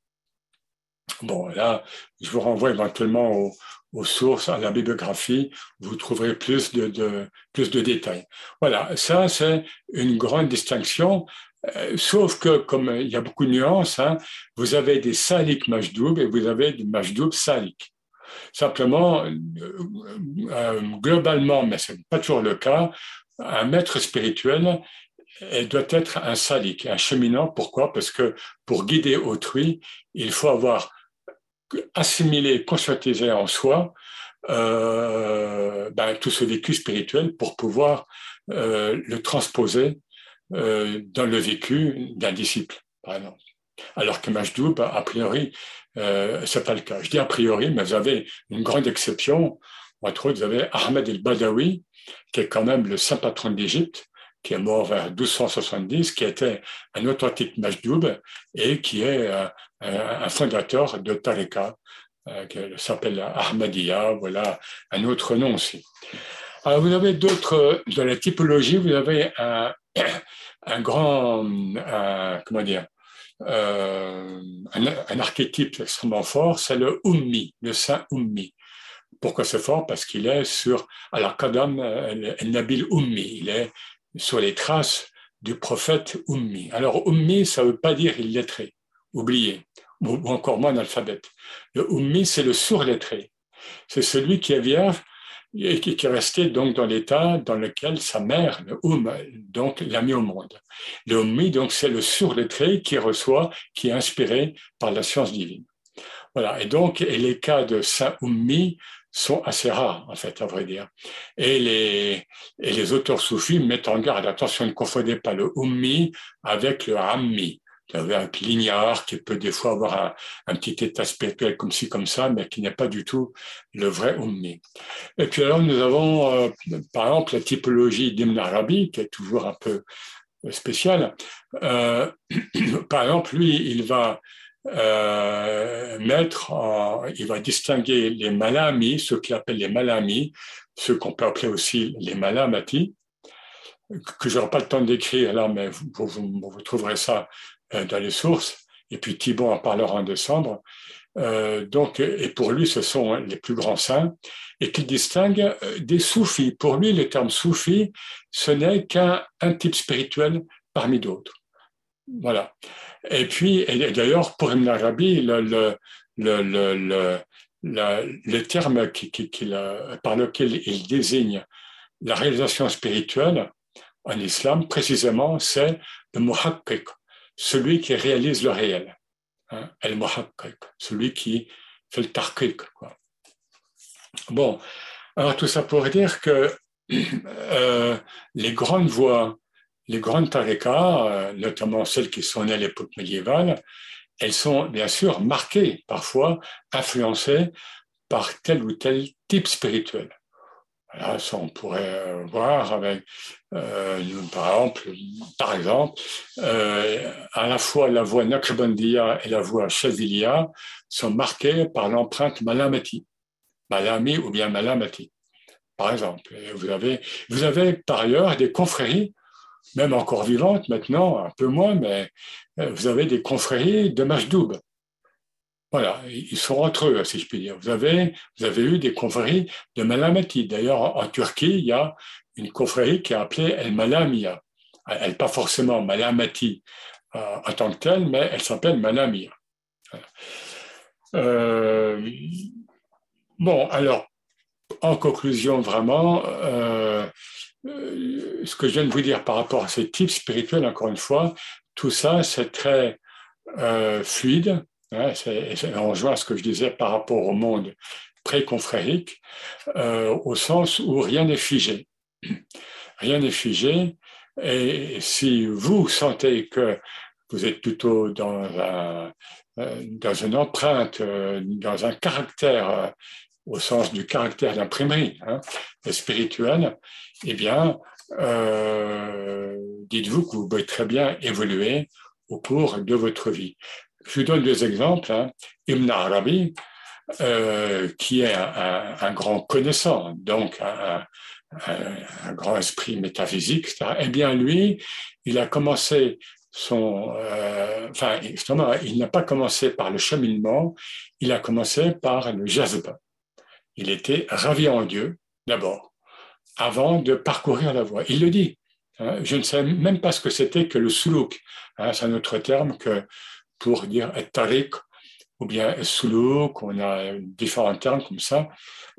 Bon, là, je vous renvoie éventuellement aux, sources, à la bibliographie, vous trouverez plus de, plus de détails. Voilà, ça, c'est une grande distinction, euh, sauf que, comme il y a beaucoup de nuances, hein, vous avez des saliques majdoub et vous avez des majdoub saliques. Simplement, euh, euh, globalement, mais ce n'est pas toujours le cas, un maître spirituel doit être un salik, un cheminant. Pourquoi? Parce que pour guider autrui, il faut avoir assimiler, conscientiser en soi euh, ben, tout ce vécu spirituel pour pouvoir euh, le transposer euh, dans le vécu d'un disciple, par exemple. Alors que Majdoub, a priori, euh, c'est pas le cas. Je dis a priori, mais vous avez une grande exception. Entre autres, vous avez Ahmed el-Badawi, qui est quand même le saint patron d'Égypte, qui est mort vers 1270, qui était un authentique Majdoub et qui est un fondateur de Tareka, euh, qui s'appelle Ahmadiyya, voilà un autre nom aussi. Alors vous avez d'autres, de la typologie, vous avez un, *coughs* grand, comment dire, euh, un, archétype extrêmement fort, c'est le Ummi, le saint Ummi. Pourquoi c'est fort? Parce qu'il est sur, alors Kadam, Nabil Ummi, il est sur les traces du prophète Ummi. Alors, Ummi, ça ne veut pas dire illettré, oublié, ou, encore moins analphabète. Le Ummi, c'est le sourd-lettré. C'est celui qui est vierge et qui est resté donc dans l'état dans lequel sa mère, le Oum, donc l'a mis au monde. Le Ummi, donc, c'est le sourd-lettré qui reçoit, qui est inspiré par la science divine. Voilà. Et donc, les cas de Saint Ummi sont assez rares, en fait, à vrai dire. Et les, et les auteurs soufis mettent en garde, attention, ne confondez pas le ummi avec le ammi. Un lignard qui peut des fois avoir un, petit état spirituel comme ci, comme ça, mais qui n'est pas du tout le vrai Ummi. Et puis alors, nous avons, euh, par exemple, la typologie d'Ibn Arabi, qui est toujours un peu spéciale. Euh, *clears throat* par exemple, lui, il va euh, mettre, il va distinguer les malamis, ceux qu'il appelle les malamis, ceux qu'on peut appeler aussi les malamati, que je n'aurai pas le temps d'écrire là, mais vous, trouverez ça euh, dans les sources. Et puis Thibon en parlera en décembre. Euh, donc, et pour lui, ce sont les plus grands saints, et qu'il distingue euh, des soufis. Pour lui, le terme soufi, ce n'est qu'un type spirituel parmi d'autres. Voilà. Et puis, et d'ailleurs, pour Ibn Arabi, le, le, le, le terme qui, qui, par lequel il désigne la réalisation spirituelle en islam, précisément, c'est le muhakkik, celui qui réalise le réel. Hein, el muhakkik, celui qui fait le tarkik. Bon, alors tout ça pour dire que *clears throat* euh, les grandes voies, les grandes tarikas, euh, notamment celles qui sont nées à l'époque médiévale, elles sont bien sûr marquées, parfois influencées par tel ou tel type spirituel. Voilà, ça on pourrait euh, voir avec, euh, par exemple, euh, à la fois la voix Naqshbandiya et la voix Shaziliya sont marquées par l'empreinte Malamati, Malami ou bien Malamati, par exemple. vous avez, vous avez par ailleurs des confréries, même encore vivantes maintenant, un peu moins, mais vous avez des confréries de Majdoub. Voilà, ils sont entre eux, si je puis dire. Vous avez, vous avez eu des confréries de Malamati. D'ailleurs, en, Turquie, il y a une confrérie qui est appelée El Malamia. Elle n'est pas forcément Malamati euh, en tant que telle, mais elle s'appelle Malamia. Euh, bon, alors, en conclusion, vraiment, euh, ce que je viens de vous dire par rapport à ces types spirituels, encore une fois, tout ça, c'est très fluide Hein, on rejoint ce que je disais par rapport au monde pré-confrérique, euh, au sens où rien n'est figé. Rien n'est figé. Et si vous sentez que vous êtes plutôt dans, un, euh, dans une empreinte, euh, dans un caractère, au sens du caractère d'imprimerie hein, spirituel, eh bien, dites-vous que vous pouvez très bien évoluer au cours de votre vie. Je vous donne deux exemples. Hein. Ibn Arabi, euh, qui est un, grand connaissant, donc un, grand esprit métaphysique. Eh bien, lui, il a commencé son, euh, enfin, justement, il n'a pas commencé par le cheminement, il a commencé par le jazba. Il était ravi en Dieu, d'abord, avant de parcourir la voie. Il le dit. Hein. je ne sais même pas ce que c'était que le suluk. Hein, c'est un autre terme que pour dire tariq ou bien suluk, on a différents termes comme ça.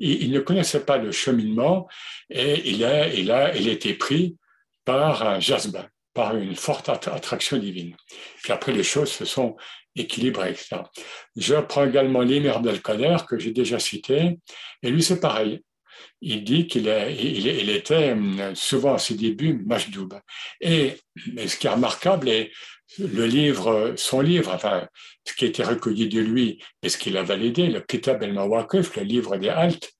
Il, ne connaissait pas le cheminement et il a, il a, il a été pris par un jazba, par une forte attraction divine. Puis après, les choses se sont équilibrées. Je prends également l'Émir Abdelkader, que j'ai déjà cité, et lui, c'est pareil. Il dit qu'il il, il, était hum, souvent à ses débuts majdoub. Et, et ce qui est remarquable, et le livre, son livre, enfin, ce qui été recueilli de lui et ce qu'il a validé, le Kitab el-Mawakif, le livre des Haltes,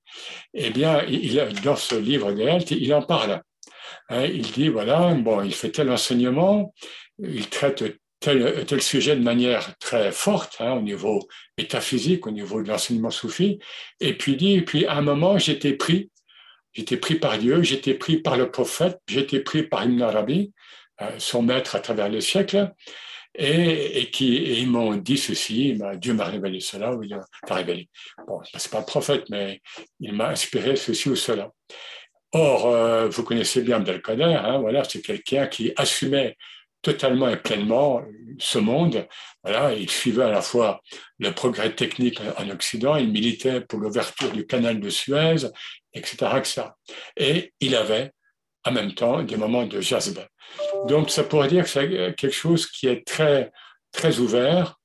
eh bien, il, dans ce livre des Haltes, il en parle. Hein, il dit, voilà, bon, il fait tel enseignement, il traite tel, tel sujet de manière très forte, hein, au niveau métaphysique, au niveau de l'enseignement soufi, et puis dit, et puis à un moment, j'étais pris, j'étais pris par Dieu, j'étais pris par le prophète, j'étais pris par Ibn Arabi, son maître à travers les siècles, et, et qui ils m'ont dit ceci, Dieu m'a révélé cela, ou il m'a révélé. Bon, c'est pas le prophète, mais il m'a inspiré ceci ou cela. Or, euh, vous connaissez bien Abdelkader, hein, voilà, c'est quelqu'un qui assumait totalement et pleinement ce monde. Voilà, il suivait à la fois le progrès technique en Occident, il militait pour l'ouverture du canal de Suez, etc., etc. Et il avait en même temps des moments de jazba. Donc, ça pourrait dire que c'est quelque chose qui est très, très ouvert.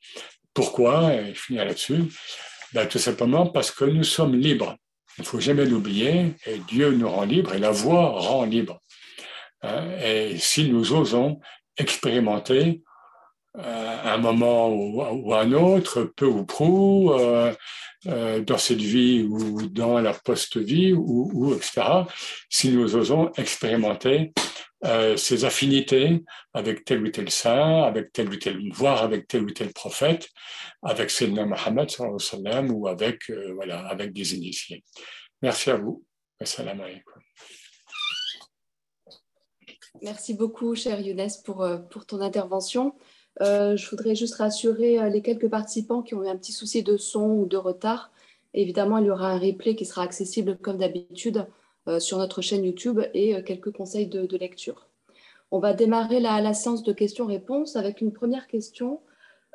Pourquoi? Je finis là-dessus. Ben, tout simplement parce que nous sommes libres. Il ne faut jamais l'oublier. Dieu nous rend libres et la voix rend libre. Hein, et si nous osons expérimenter à un moment ou, un autre, peu ou prou, dans cette vie ou dans la post-vie, ou, etc., si nous osons expérimenter euh, ses affinités avec tel ou tel saint, avec tel ou tel, voire avec tel ou tel prophète, avec Sayyidina Muhammad sallam, ou avec, euh, voilà, avec des initiés. Merci à vous. Assalamu. Merci beaucoup, cher Younes, pour, euh, pour ton intervention. Je voudrais juste rassurer les quelques participants qui ont eu un petit souci de son ou de retard. Évidemment, il y aura un replay qui sera accessible comme d'habitude euh, sur notre chaîne YouTube et euh, quelques conseils de, lecture. On va démarrer la, séance de questions-réponses avec une première question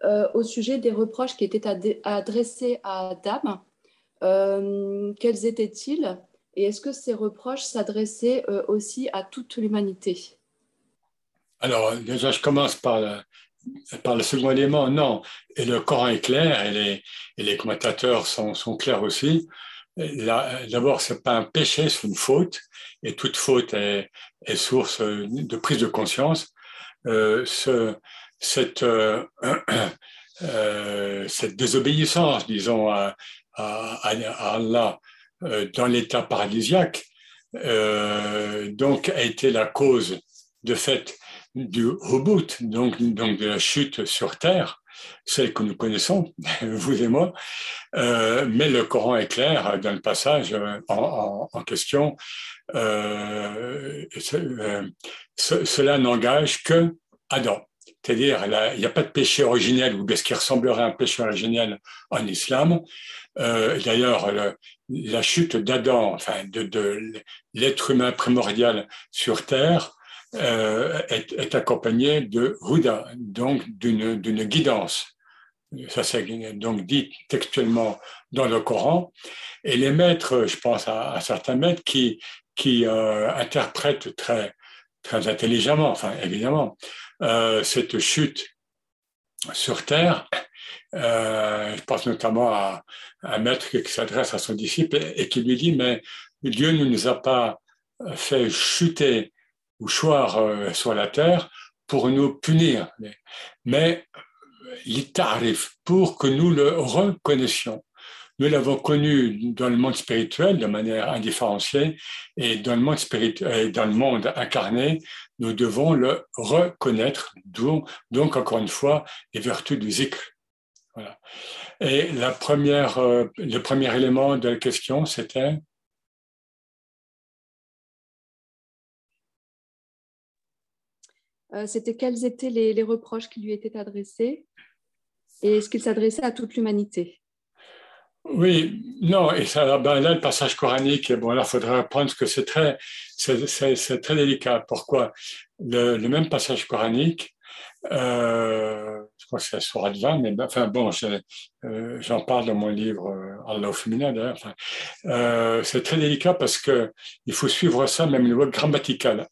euh, au sujet des reproches qui étaient adressés à Adam. quels étaient-ils et est-ce que ces reproches s'adressaient aussi à toute l'humanité? Alors, déjà, je commence par par le second élément. Non, et le Coran est clair et les, commentateurs sont, clairs aussi. D'abord, c'est pas un péché, c'est une faute, et toute faute est, source de prise de conscience. Euh, euh, *clears throat* euh, cette désobéissance, disons, à, à, Allah dans l'état paradisiaque, donc a été la cause de fait du reboot, donc, donc de la chute sur terre, celle que nous connaissons, *laughs* vous et moi, euh, mais le Coran est clair dans le passage euh, en, en, question. Euh, euh cela n'engage que Adam. C'est-à-dire, il n'y a pas de péché originel ou ce qui ressemblerait à un péché originel en islam. Euh, D'ailleurs, la chute d'Adam, enfin de, de l'être humain primordial sur Terre, euh, est, est, accompagné de Huda, donc d'une guidance. Ça c'est donc dit textuellement dans le Coran. Et les maîtres, je pense à, certains maîtres qui, qui euh, interprètent très, très intelligemment, enfin évidemment, euh, cette chute sur terre. Euh, je pense notamment à, un maître qui s'adresse à son disciple et qui lui dit, mais Dieu ne nous a pas fait chuter ou choir euh, sur la terre pour nous punir, mais t'arrive pour que nous le reconnaissions. Nous l'avons connu dans le monde spirituel de manière indifférenciée et dans le monde spirituel, dans le monde incarné, nous devons le reconnaître. Donc, donc encore une fois, les vertus du zikr. Voilà. Et la première, euh, le premier élément de la question, c'était c'était quels étaient les, reproches qui lui étaient adressés et est-ce qu'il s'adressait à toute l'humanité? Oui, non, et ça, ben là, le passage coranique, bon, là, il faudrait reprendre que c'est très, c'est, très délicat. Pourquoi? Le, même passage coranique, euh, je crois que c'est Sourate 20, mais ben, enfin bon, euh, j'en parle dans mon livre euh, Allah féminin d'ailleurs. Enfin, euh, c'est très délicat parce que il faut suivre ça même le niveau grammatical.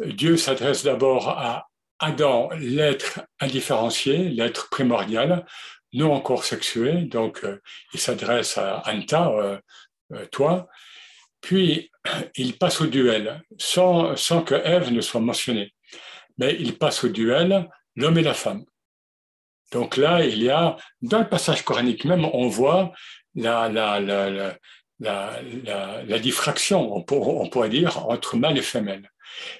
Dieu s'adresse d'abord à Adam, l'être indifférencié, l'être primordial, non encore sexué, donc il s'adresse à Anta, toi, puis *clears throat* il passe au duel, sans, sans que Ève ne soit mentionnée. Mais il passe au duel l'homme et la femme. Donc là, il y a, dans le passage coranique même, on voit la, diffraction, on, pourrait dire, entre mâle et femelle.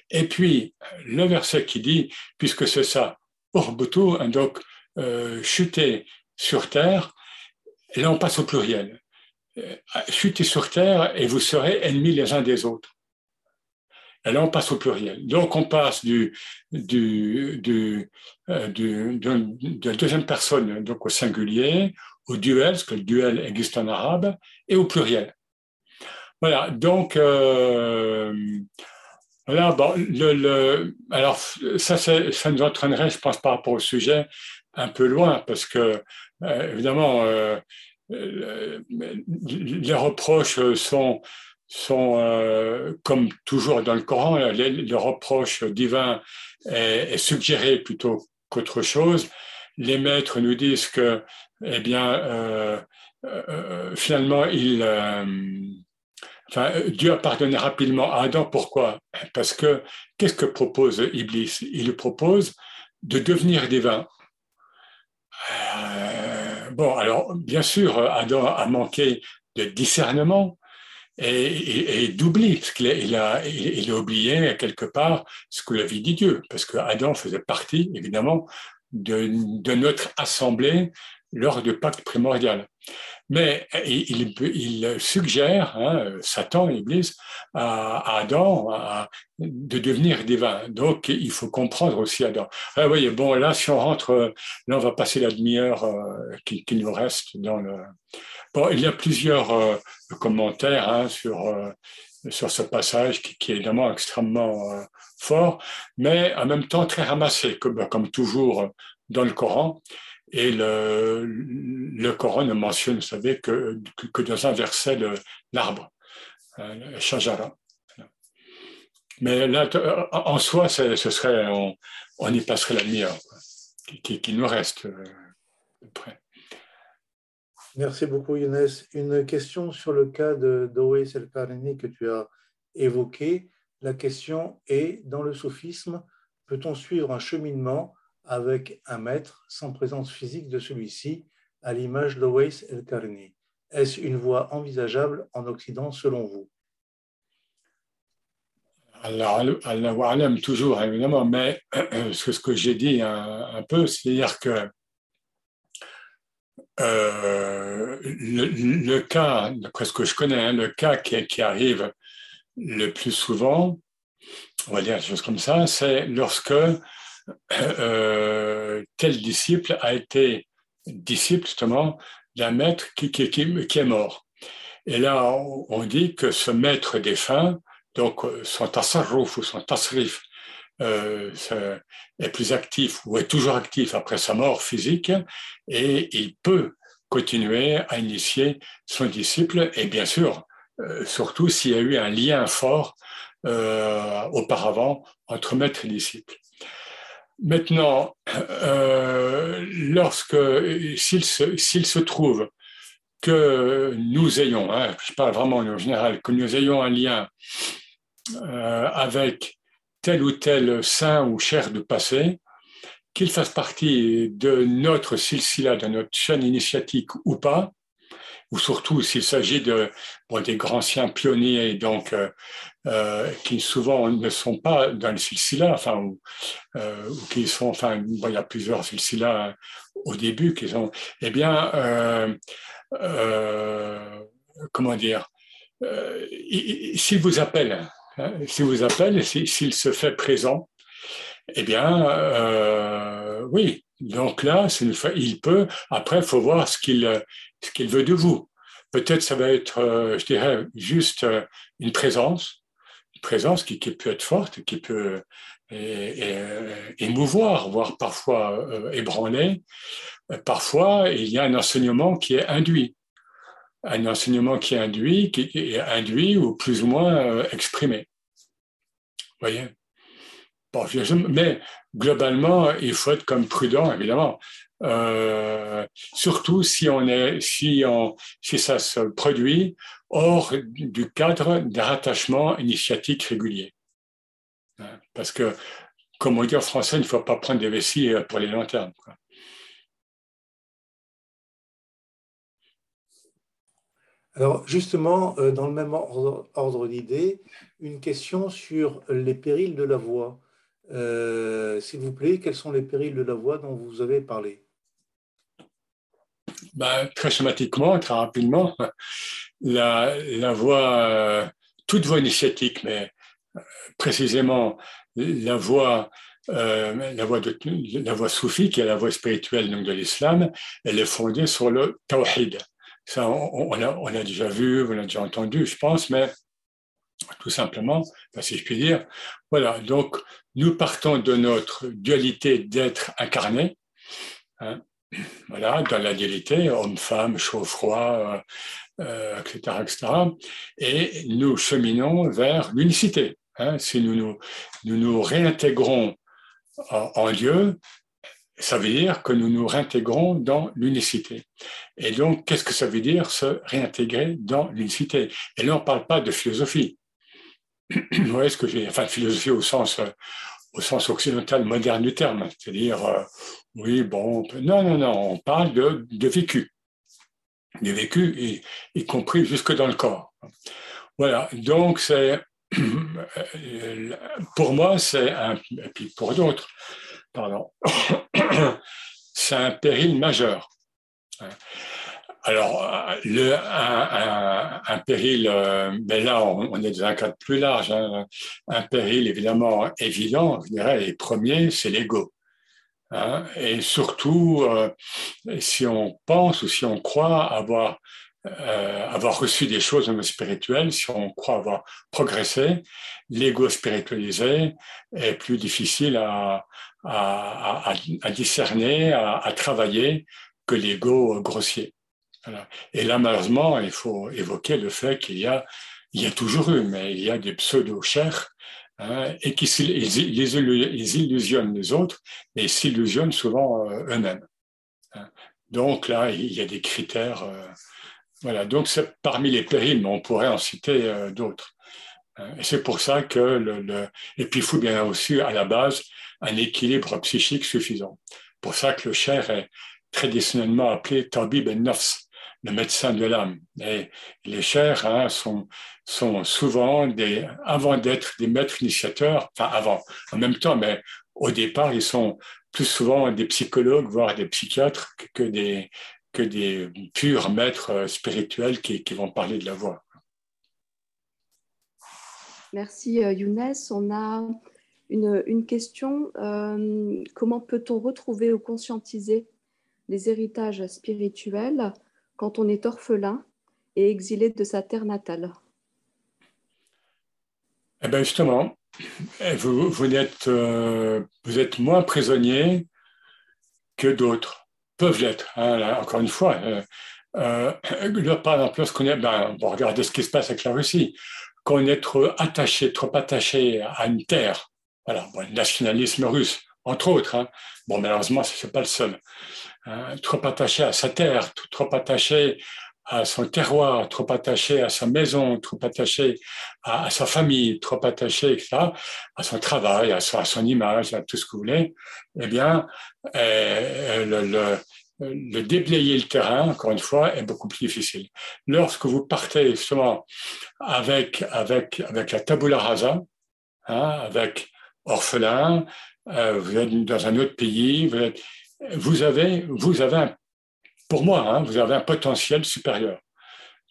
Et puis, le verset qui dit, puisque c'est ça, Urbutu, donc euh, chuter sur terre, là on passe au pluriel. Euh, chuter sur terre et vous serez ennemis les uns des autres. Et là on passe au pluriel. Donc on passe du, du, du, euh, de la deuxième personne, donc au singulier, au duel, parce que le duel existe en arabe, et au pluriel. Voilà, donc euh, voilà, bon, alors ça, ça nous entraînerait, je pense, par rapport au sujet, un peu loin, parce que euh, évidemment, les reproches sont, sont euh, comme toujours dans le Coran, les, les reproches divins est, suggéré plutôt qu'autre chose. Les maîtres nous disent que, eh bien, euh, euh, finalement, Dieu a pardonné rapidement à Adam. Pourquoi? Parce que qu'est-ce que propose Iblis? Il propose de devenir divin. euh, bon, alors, bien sûr, Adam a manqué de discernement et, d'oubli, parce qu'il a, il, a oublié quelque part ce que la vie dit Dieu, parce que Adam faisait partie, évidemment, de, notre assemblée lors du pacte primordial. Mais il, suggère, hein, Satan, l'Église, à, Adam de devenir divin. Donc, il faut comprendre aussi Adam. Ah, oui, bon, là, si on rentre, là, on va passer la demi-heure euh, qui, nous reste dans le. Bon, il y a plusieurs euh, commentaires hein, sur, euh, sur ce passage qui, qui, est évidemment extrêmement euh, fort, mais en même temps très ramassé, comme, comme toujours dans le Coran. Et le, le Coran ne mentionne, vous savez, que, que, dans un verset l'arbre, euh, Shajara. Mais là, en soi, ce serait, on, y passerait la demi-heure qui, qui, nous reste euh, près. Merci beaucoup, Younes. Une question sur le cas de Doé El-Kareni que tu as évoqué. La question est, dans le soufisme, peut-on suivre un cheminement avec un maître sans présence physique de celui-ci, à l'image d'Owais el-Karni. Est-ce une voie envisageable en Occident selon vous? Allah, Allah toujours évidemment, mais *clears throat* ce que j'ai dit un, peu, c'est-à-dire que euh, le, cas, d'après ce que je connais, hein, le cas qui, arrive le plus souvent, on va dire des choses comme ça, c'est lorsque euh, tel disciple a été disciple justement d'un maître qui, est mort. Et là, on dit que ce maître défunt, donc son tasarruf ou son tasrif, euh, est plus actif ou est toujours actif après sa mort physique et il peut continuer à initier son disciple et bien sûr, euh, surtout s'il y a eu un lien fort euh, auparavant entre maître et disciple. Maintenant, lorsque, s'il se, se trouve que nous ayons, hein, je parle vraiment en général, que nous ayons un lien avec tel ou tel saint ou cher du passé, qu'il fasse partie de notre silsila, de notre chaîne initiatique ou pas, ou surtout s'il s'agit de des grands siens pionniers, donc euh, euh, qui souvent ne sont pas dans le silsila, enfin, ou, euh, ou qui sont, enfin, il y a plusieurs silsila au début qui sont, eh bien, comment dire, euh, s'il vous appelle, hein, s'il vous appelle, s'il se fait présent, eh bien, oui, donc là, il peut. Après, il faut voir ce qu'il ce qu'il veut de vous. Peut-être ça va être, euh, je dirais, juste euh, une présence, une présence qui, qui peut être forte, qui peut euh, émouvoir, voire parfois ébranler. Parfois, il y a un enseignement qui est induit. Un enseignement qui est induit, qui est induit ou plus ou moins exprimé. Vous voyez mais globalement, il faut être comme prudent, évidemment. Euh, surtout si on est, si on, si ça se produit hors du cadre d'un rattachement initiatique régulier. Hein, parce que, comme on dit en français, il ne faut pas prendre des vessies pour les lanternes. Quoi. Alors justement, euh, dans le même ordre, ordre d'idées, une question sur les périls de la voix. Euh, s'il vous plaît, quels sont les périls de la voix dont vous avez parlé? Ben, Très schématiquement, très rapidement, la, voix, euh, toute voix initiatique, mais précisément la voix, de, la voix soufie, qui est la voix spirituelle donc, de l'islam, elle est fondée sur le tawhid. Ça, on, a, on a déjà vu, on a déjà entendu, je pense, mais tout simplement, si je puis dire. Voilà, donc nous partons de notre dualité d'être incarné, hein, voilà, dans la dualité, homme-femme, chaud-froid, euh, etc., euh, etc., et nous cheminons vers l'unicité. Hein, si nous nous, nous, nous réintégrons en Dieu, ça veut dire que nous nous réintégrons dans l'unicité. Et donc, qu'est-ce que ça veut dire se réintégrer dans l'unicité? Et là, on ne parle pas de philosophie. *clears throat* Vous ce que j'ai Enfin, philosophie au sens, au sens occidental moderne du terme, c'est-à-dire, euh, oui, bon, non, non, non, on parle de, de vécu, de vécu, y, y compris jusque dans le corps. Voilà, donc c'est, *clears throat* pour moi, c'est et puis pour d'autres, pardon, *coughs* c'est un péril majeur. Alors, un, péril, euh, mais là, on, est dans un cadre plus large. Hein. Un péril, évidemment, évident, je dirais, et premier, c'est l'ego. Hein. Et surtout, euh, si on pense ou si on croit avoir, euh, avoir reçu des choses dans le spirituel, si on croit avoir progressé, l'ego spiritualisé est plus difficile à, à, à, à discerner, à, travailler que l'ego grossier. Et là, malheureusement, il faut évoquer le fait qu'il y a, il y a toujours eu, mais il y a des pseudo-chers hein, et qui ils, ils, illusionnent les autres et s'illusionnent souvent euh, eux-mêmes. Hein. Donc là, il y a des critères. Euh, voilà, donc c'est parmi les périls, mais on pourrait en citer euh, d'autres. Hein. Et c'est pour ça que le, le, et puis il faut bien aussi à la base un équilibre psychique suffisant. Pour ça que le cher est traditionnellement appelé tabib en nafs, le médecin de l'âme. Et les chers hein, sont, sont souvent des, avant d'être des maîtres initiateurs, enfin avant, en même temps, mais au départ, ils sont plus souvent des psychologues, voire des psychiatres, que des, que des purs maîtres spirituels qui, qui vont parler de la voix. Merci euh, Younes. On a une, une question. Euh, comment peut-on retrouver ou conscientiser les héritages spirituels quand on est orphelin et exilé de sa terre natale? Eh bien justement, vous, vous, êtes, euh, vous êtes moins prisonnier que d'autres peuvent l'être. Hein, encore une fois, euh, euh, *clears throat* par exemple, lorsqu'on est, ben, bon, regardez ce qui se passe avec la Russie, qu'on est trop attaché, trop attaché à une terre, voilà, le nationalisme russe, entre autres. Hein. Bon, malheureusement, ce n'est pas le seul. Hein, trop attaché à sa terre, trop attaché à son terroir, trop attaché à sa maison, trop attaché à, sa famille, trop attaché, etc., à son travail, à son, image, à tout ce que vous voulez, eh bien, euh, le, le, déblayer le terrain, encore une fois, est beaucoup plus difficile. Lorsque vous partez justement avec, avec, avec la tabula rasa, hein, avec orphelin, euh, vous êtes dans un autre pays, vous avez, vous avez un, pour moi, hein, vous avez un potentiel supérieur.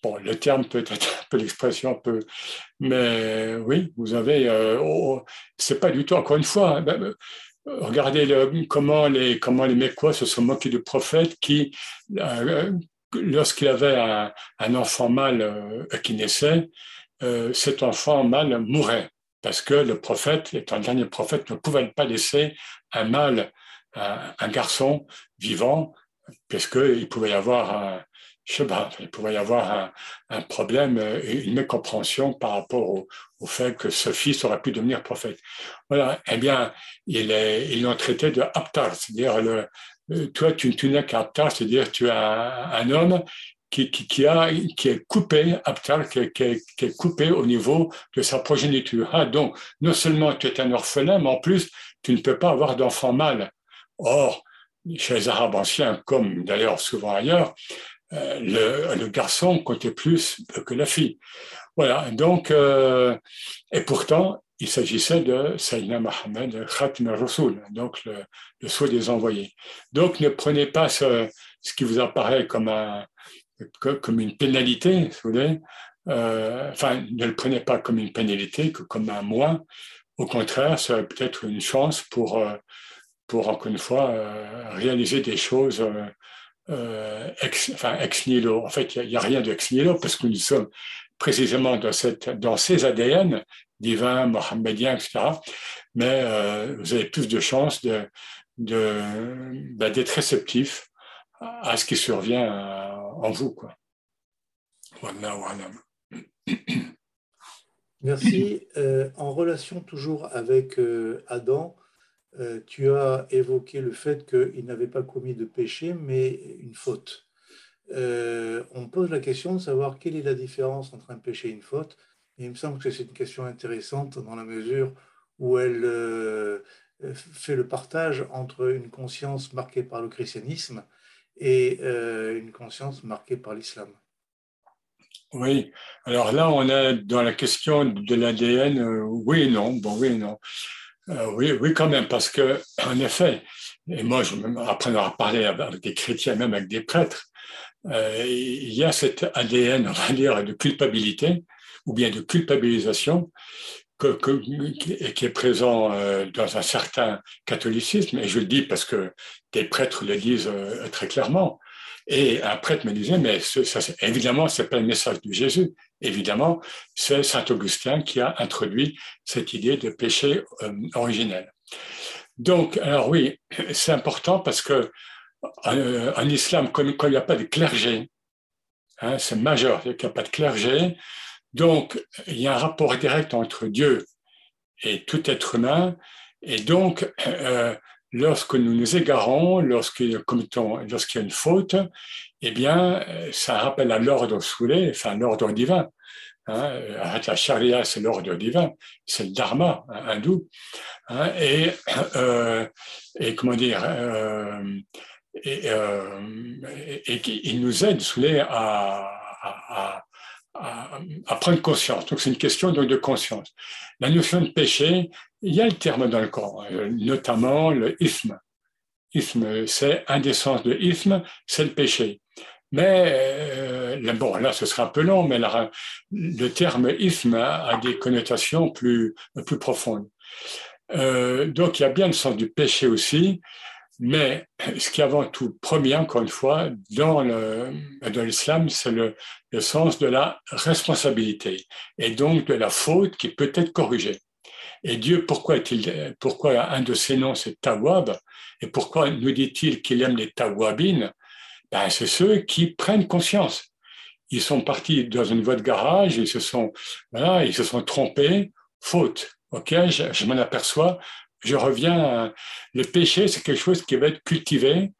Bon, le terme peut être un peu l'expression un peu, mais oui, vous avez. Euh, oh, c'est pas du tout. Encore une fois, hein, ben, regardez le, comment les comment les Mécois se sont moqués du prophète qui, euh, lorsqu'il avait un, enfant mâle euh, qui naissait, euh, cet enfant mâle mourait parce que le prophète, étant le dernier prophète, ne pouvait pas laisser un mâle un, garçon vivant, parce qu'il pouvait y avoir un, je sais pas, il pouvait y avoir un, un problème, une mécompréhension par rapport au, fait que ce fils aurait pu devenir prophète. Voilà, eh bien, il est, ils l'ont traité de aptar, c'est-à-dire le, toi, tu, tu n'es qu'aptar, c'est-à-dire tu as un, homme qui, a, qui est coupé, aptar, qui, coupé au niveau de sa progéniture. Ah, donc, non seulement tu es un orphelin, mais en plus, tu ne peux pas avoir d'enfant mâle. Or, chez les Arabes anciens, comme d'ailleurs souvent ailleurs, euh, le, garçon comptait plus que la fille. Voilà, donc, euh, et pourtant, il s'agissait de Sayyidina Mohammed, Khatim al-Rasoul, donc le, le, souhait des envoyés. Donc, ne prenez pas ce, ce qui vous apparaît comme, un, comme une pénalité, vous voulez, euh, enfin, ne le prenez pas comme une pénalité, comme un moins. Au contraire, ça peut être une chance pour, pour encore une fois, euh, réaliser des choses euh, euh, ex, enfin, ex nihilo. En fait, il n'y a, rien de ex nihilo parce que nous sommes précisément dans, cette, dans ces ADN divins, mohammediens, etc. Mais vous avez plus de chances de, de, ben, d'être réceptif à ce qui survient en vous. Quoi. Voilà, voilà. Merci. En relation toujours avec Adam, euh, tu as évoqué le fait qu'il n'avait pas commis de péché, mais une faute. Euh, on pose la question de savoir quelle est la différence entre un péché et une faute. Il me semble que c'est une question intéressante dans la mesure où elle fait le partage entre une conscience marquée par le christianisme et une conscience marquée par l'islam. Oui, alors là, on est dans la question de l'ADN, oui et non, bon, oui et non. Oui, oui, quand même, parce que, en effet, et moi, je, après avoir parlé avec des chrétiens, même avec des prêtres, euh, il y a cet ADN, on va dire, de culpabilité ou bien de culpabilisation qui est présent euh, dans un certain catholicisme, et je le dis parce que des prêtres le disent euh, très clairement. Et un prêtre me disait, mais évidemment, ce n'est pas le message de Jésus. Évidemment, c'est Saint Augustin qui a introduit cette idée de péché originel. Donc, alors oui, c'est important parce que euh, en islam, quand il n'y a pas de clergé, hein, c'est majeur, il n'y a pas de clergé, donc il y a un rapport direct entre Dieu et tout être humain, et donc euh, lorsque nous nous égarons, lorsqu'il y a une faute, eh bien, ça rappelle à l'ordre soulé, enfin l'ordre divin. Hein, la charia, c'est l'ordre divin, c'est le dharma hein, hindou. Hein, et, euh, et comment dire, euh, et, euh, il nous aide à, à, prendre conscience. Donc c'est une question de, conscience. La notion de péché, il y a le terme dans le Coran, notamment le isme. Isme, c'est indécence de isme, c'est le péché. Mais euh, bon, là, ce sera un peu long, mais le terme isme a, des connotations plus, plus profondes. Euh, donc, il y a bien le sens du péché aussi, mais ce qui est avant tout premier, encore une fois, dans l'islam, c'est le, le, sens de la responsabilité et donc de la faute qui peut être corrigée. Et Dieu, pourquoi, est-il, pourquoi un de ses noms c'est Tawab? Et pourquoi nous dit-il qu'il aime les Tawabines? Ben, c'est ceux qui prennent conscience. Ils sont partis dans une voie de garage, ils se sont, voilà, ils se sont trompés, faute. Ok, je, m'en aperçois, je reviens. le péché, c'est quelque chose qui va être cultivé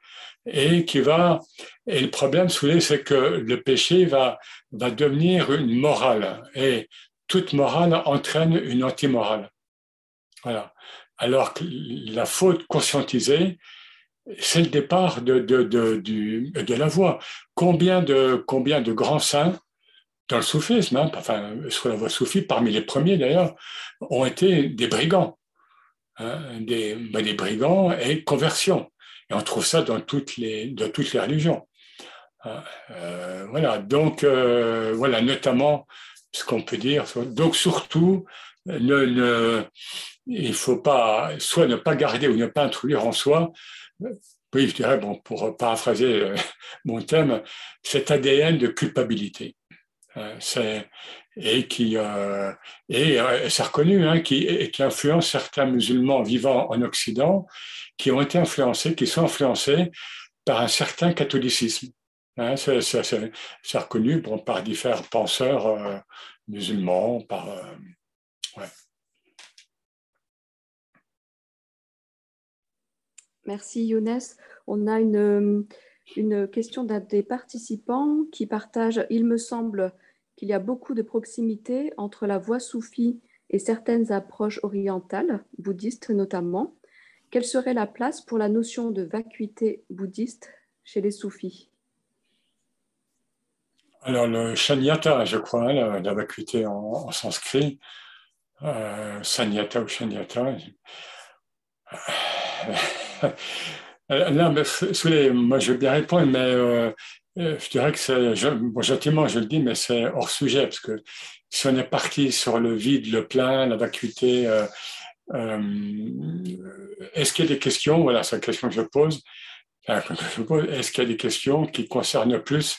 et qui va. Et le problème, c'est que le péché va va devenir une morale et toute morale entraîne une anti-morale. Alors que la faute conscientisée, c'est le départ de, de, de, de, la voie. Combien de, combien de grands saints dans le soufisme, hein, enfin, sur la voie soufie, parmi les premiers d'ailleurs, ont été des brigands, hein, des, ben, des, brigands et conversions. Et on trouve ça dans toutes les, dans toutes les religions. Hein, euh, voilà, donc, euh, voilà, notamment ce qu'on peut dire. Donc, surtout, ne, ne, il faut pas, soit ne pas garder ou ne pas introduire en soi oui, je dirais, bon, pour paraphraser euh, *laughs* mon thème, cet ADN de culpabilité. Euh, et qui euh, et c'est reconnu hein, qui, qui influence certains musulmans vivant en Occident qui ont été influencés, qui sont influencés par un certain catholicisme. Hein, c'est, c'est, reconnu bon, par différents penseurs musulmans, par ouais. Merci Younes. On a une, question d'un des participants qui partage, il me semble qu'il y a beaucoup de proximité entre la voie soufie et certaines approches orientales, bouddhistes notamment. Quelle serait la place pour la notion de vacuité bouddhiste chez les soufis? Alors le shanyata, je crois, la, vacuité en, sanskrit, euh, sanyata ou shanyata. Là, mais, moi, je veux bien répondre, mais euh, euh, je dirais que c'est, bon, gentiment, je le dis, mais c'est hors sujet, parce que si on est parti sur le vide, le plein, la vacuité, euh, est-ce qu'il y a des questions? Voilà, c'est la question que je pose. Est-ce qu'il y a des questions qui concernent plus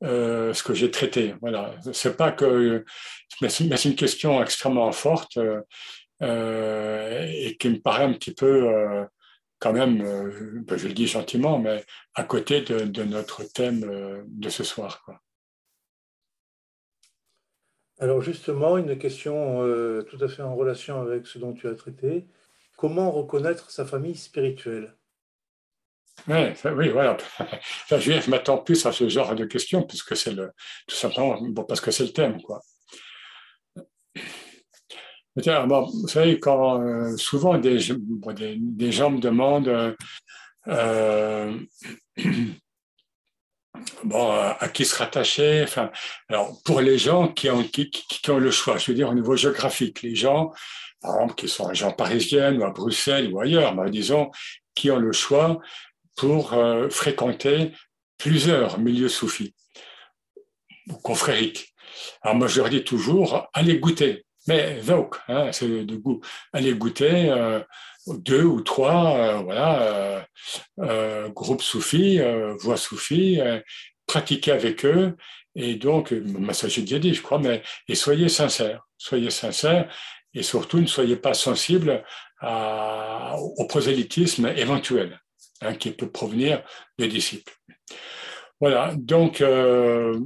ce que j'ai traité? Voilà, c'est pas que, mais c'est une question extrêmement forte et qui me paraît un petit peu quand même, euh, ben, je le dis gentiment, mais à côté de, notre thème euh, de ce soir. Alors justement, une question euh, tout à fait en relation avec ce dont tu as traité. Comment reconnaître sa famille spirituelle? Oui, oui, voilà. *laughs* je m'attends plus à ce genre de questions, puisque c'est le, tout simplement, bon, parce que c'est le thème, quoi. Vous savez, quand euh, souvent des, des, gens me demandent euh, *clears throat* bon, à qui se rattacher. Enfin, alors, pour les gens qui ont, qui, qui, ont le choix, je veux dire au niveau géographique, les gens, par exemple, qui sont en région parisienne ou à Bruxelles ou ailleurs, mais disons, qui ont le choix pour euh, fréquenter plusieurs milieux soufis ou confrériques. Alors moi, je leur dis toujours, allez goûter. Mais Vauk, hein, c'est de goût. Allez goûter euh, deux ou trois euh, voilà, euh, groupes soufis, voix soufis, pratiquez avec eux. Et donc, ça j'ai déjà dit, je crois, mais et soyez sincères. Soyez sincères et surtout ne soyez pas sensibles au prosélytisme éventuel hein, qui peut provenir des disciples. Voilà, donc, euh,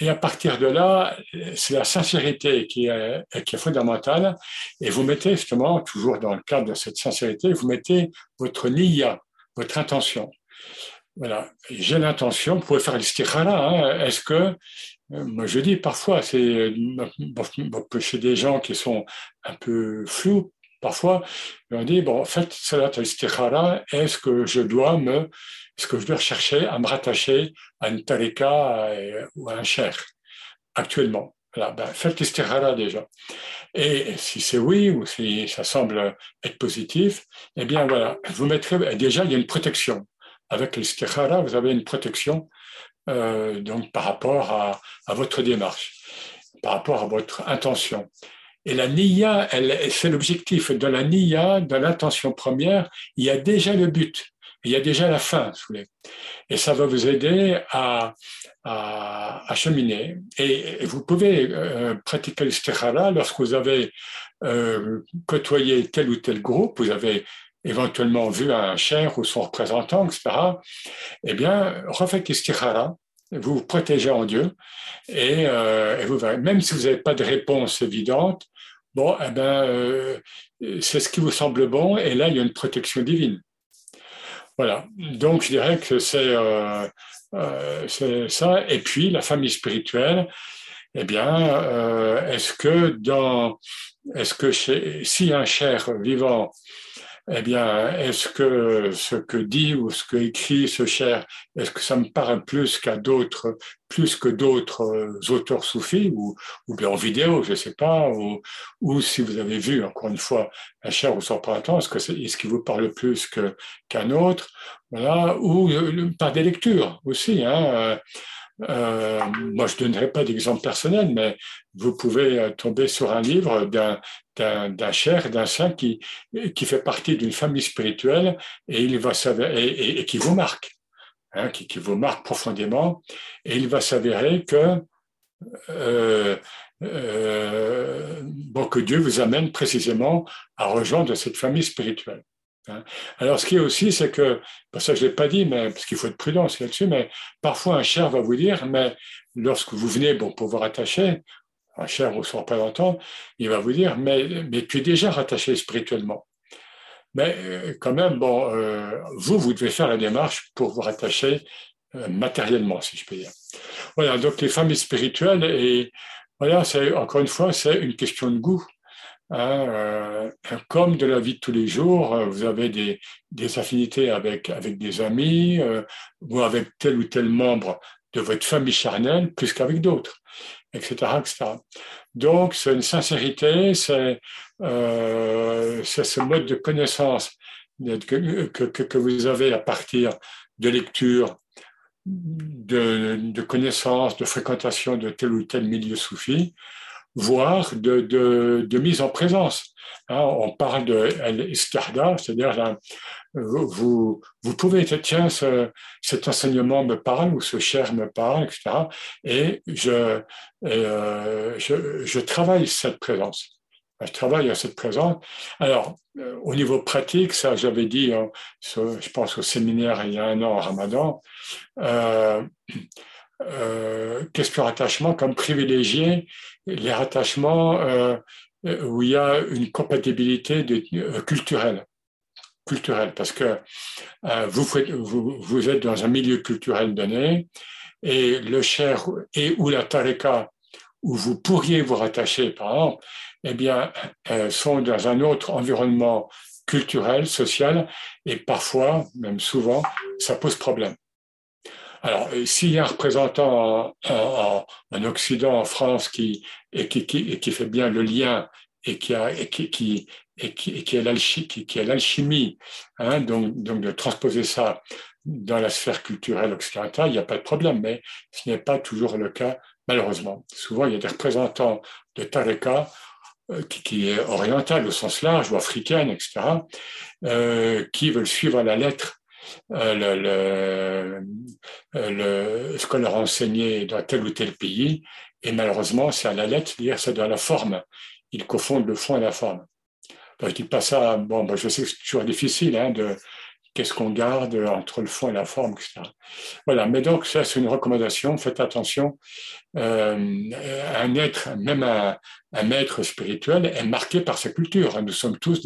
et à partir de là, c'est la sincérité qui est, qui est fondamentale. Et vous mettez justement, toujours dans le cadre de cette sincérité, vous mettez votre niya, votre intention. Voilà, j'ai l'intention, vous pouvez faire l'istikhara. Hein. Est-ce que, euh, moi je dis parfois, c'est chez des gens qui sont un peu flous, parfois, on dit, bon, en fait, salat al-istikhara, est-ce que je dois me est-ce que je dois chercher à me rattacher à une tarika euh, ou à un cher actuellement? Voilà, ben, Faites l'istikhara déjà. Et si c'est oui ou si ça semble être positif, eh bien voilà, vous mettrez déjà il y a une protection. Avec l'istikhara, vous avez une protection euh, donc par rapport à, à, votre démarche, par rapport à votre intention. Et la niya, c'est l'objectif. De la niya, de l'intention première, il y a déjà le but il y a déjà la fin, si vous voulez. Et ça va vous aider à, à, cheminer. Et, vous pouvez euh, pratiquer l'istikhara lorsque vous avez euh, côtoyé tel ou tel groupe, vous avez éventuellement vu un cher ou son représentant, etc. Eh bien, refaites l'istikhara, vous vous protégez en Dieu, et, euh, et vous verrez, même si vous n'avez pas de réponse évidente, bon, eh ben, c'est ce qui vous semble bon, et là, il y a une protection divine. Voilà, donc je dirais que euh, euh, c'est ça. Et puis la famille spirituelle, eh bien, euh, est-ce que dans, est-ce que si un cher vivant eh bien, est-ce que ce que dit ou ce que écrit ce cher, est-ce que ça me parle plus qu'à d'autres, plus que d'autres euh, auteurs soufis ou, bien en vidéo, je ne sais pas, ou, si vous avez vu, encore une fois, un cher ou son printemps, est-ce que est-ce qu'il vous parle plus qu'un autre, voilà, ou euh, par des lectures aussi, hein, euh, moi, je ne donnerai pas d'exemple personnel, mais vous pouvez euh, tomber sur un livre d'un, d'un, cher, d'un saint qui, qui fait partie d'une famille spirituelle et, il va et, qui vous marque, hein, qui, qui, vous marque profondément. Et il va s'avérer que, euh, euh, bon, que Dieu vous amène précisément à rejoindre cette famille spirituelle. Hein. Alors, ce qui est aussi, c'est que, ça je ne l'ai pas dit, mais, parce qu'il faut être prudent là-dessus, mais parfois un cher va vous dire, mais lorsque vous venez bon, pour vous rattacher, un cher ou son représentant, il va vous dire, mais, mais tu es déjà rattaché spirituellement. Mais euh, quand même, bon, euh, vous, vous devez faire la démarche pour vous rattacher euh, matériellement, si je peux dire. Voilà, donc les familles spirituelles, et voilà, encore une fois, c'est une question de goût. Hein, euh, comme de la vie de tous les jours, euh, vous avez des, affinités avec, avec des amis euh, ou avec tel ou tel membre de votre famille charnelle plus qu'avec d'autres, etc., etc. Donc, c'est une sincérité, c'est ce mode de connaissance que, que, que, vous avez à partir de lecture, de, de connaissances, de fréquentation de tel ou tel milieu soufi, voire de, de, mise en présence. Hein, on parle de l'escarda, c'est-à-dire vous, vous pouvez dire, tiens, ce, cet enseignement me parle ou ce cher me parle, etc. Et je, euh, je, je, travaille cette présence. Je travaille à cette présence. Alors, euh, au niveau pratique, ça j'avais dit, hein, je pense au séminaire il y a un an, au Ramadan, euh, euh, qu'est-ce que rattachement comme privilégier les rattachements euh, où il y a une compatibilité euh, culturelle culturelle parce que euh, vous, êtes dans un milieu culturel donné et le cher et ou la tareka où vous pourriez vous rattacher, par exemple, eh bien, euh, sont dans un autre environnement culturel, social, et parfois, même souvent, ça pose problème. Alors, euh, s'il y a un représentant en, Occident, en France, qui, fait bien le lien et qui, a, est l'alchimie, hein, donc, de transposer ça dans la sphère culturelle occidentale, il n'y a pas de problème, mais ce n'est pas toujours le cas, malheureusement. Souvent, il y a des représentants de Tareka euh, qui, est orientale au sens large ou africaine, etc., euh, qui veulent suivre la lettre euh, le, ce qu'on leur a enseigné dans tel ou tel pays, et malheureusement, c'est à la lettre, c'est-à-dire c'est dans la forme. Ils confondent le fond et la forme. Donc, je dis pas ça, bon, je sais que c'est toujours difficile hein, qu'est-ce qu'on garde entre le fond et la forme, etc. Voilà, mais donc ça c'est une recommandation, faites attention, euh, un être, même un, maître spirituel est marqué par sa culture, nous sommes tous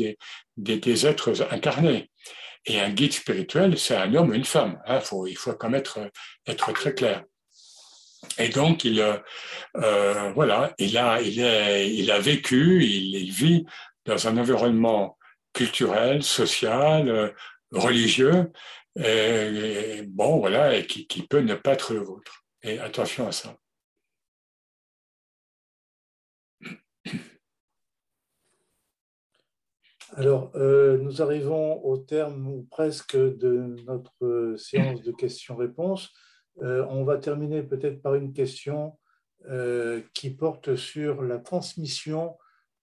des, êtres incarnés. Et un guide spirituel, c'est un homme ou une femme, hein, faut, il faut quand même être, être très clair. Et donc, il, euh, voilà, il a, il, est, il a vécu, il, vit dans un environnement culturel, social, religieux, et, bon, voilà, et qui, peut ne pas être le vôtre. Et attention à ça. Alors, euh, nous arrivons au terme ou presque de notre séance de questions-réponses. Euh, on va terminer peut-être par une question euh, qui porte sur la transmission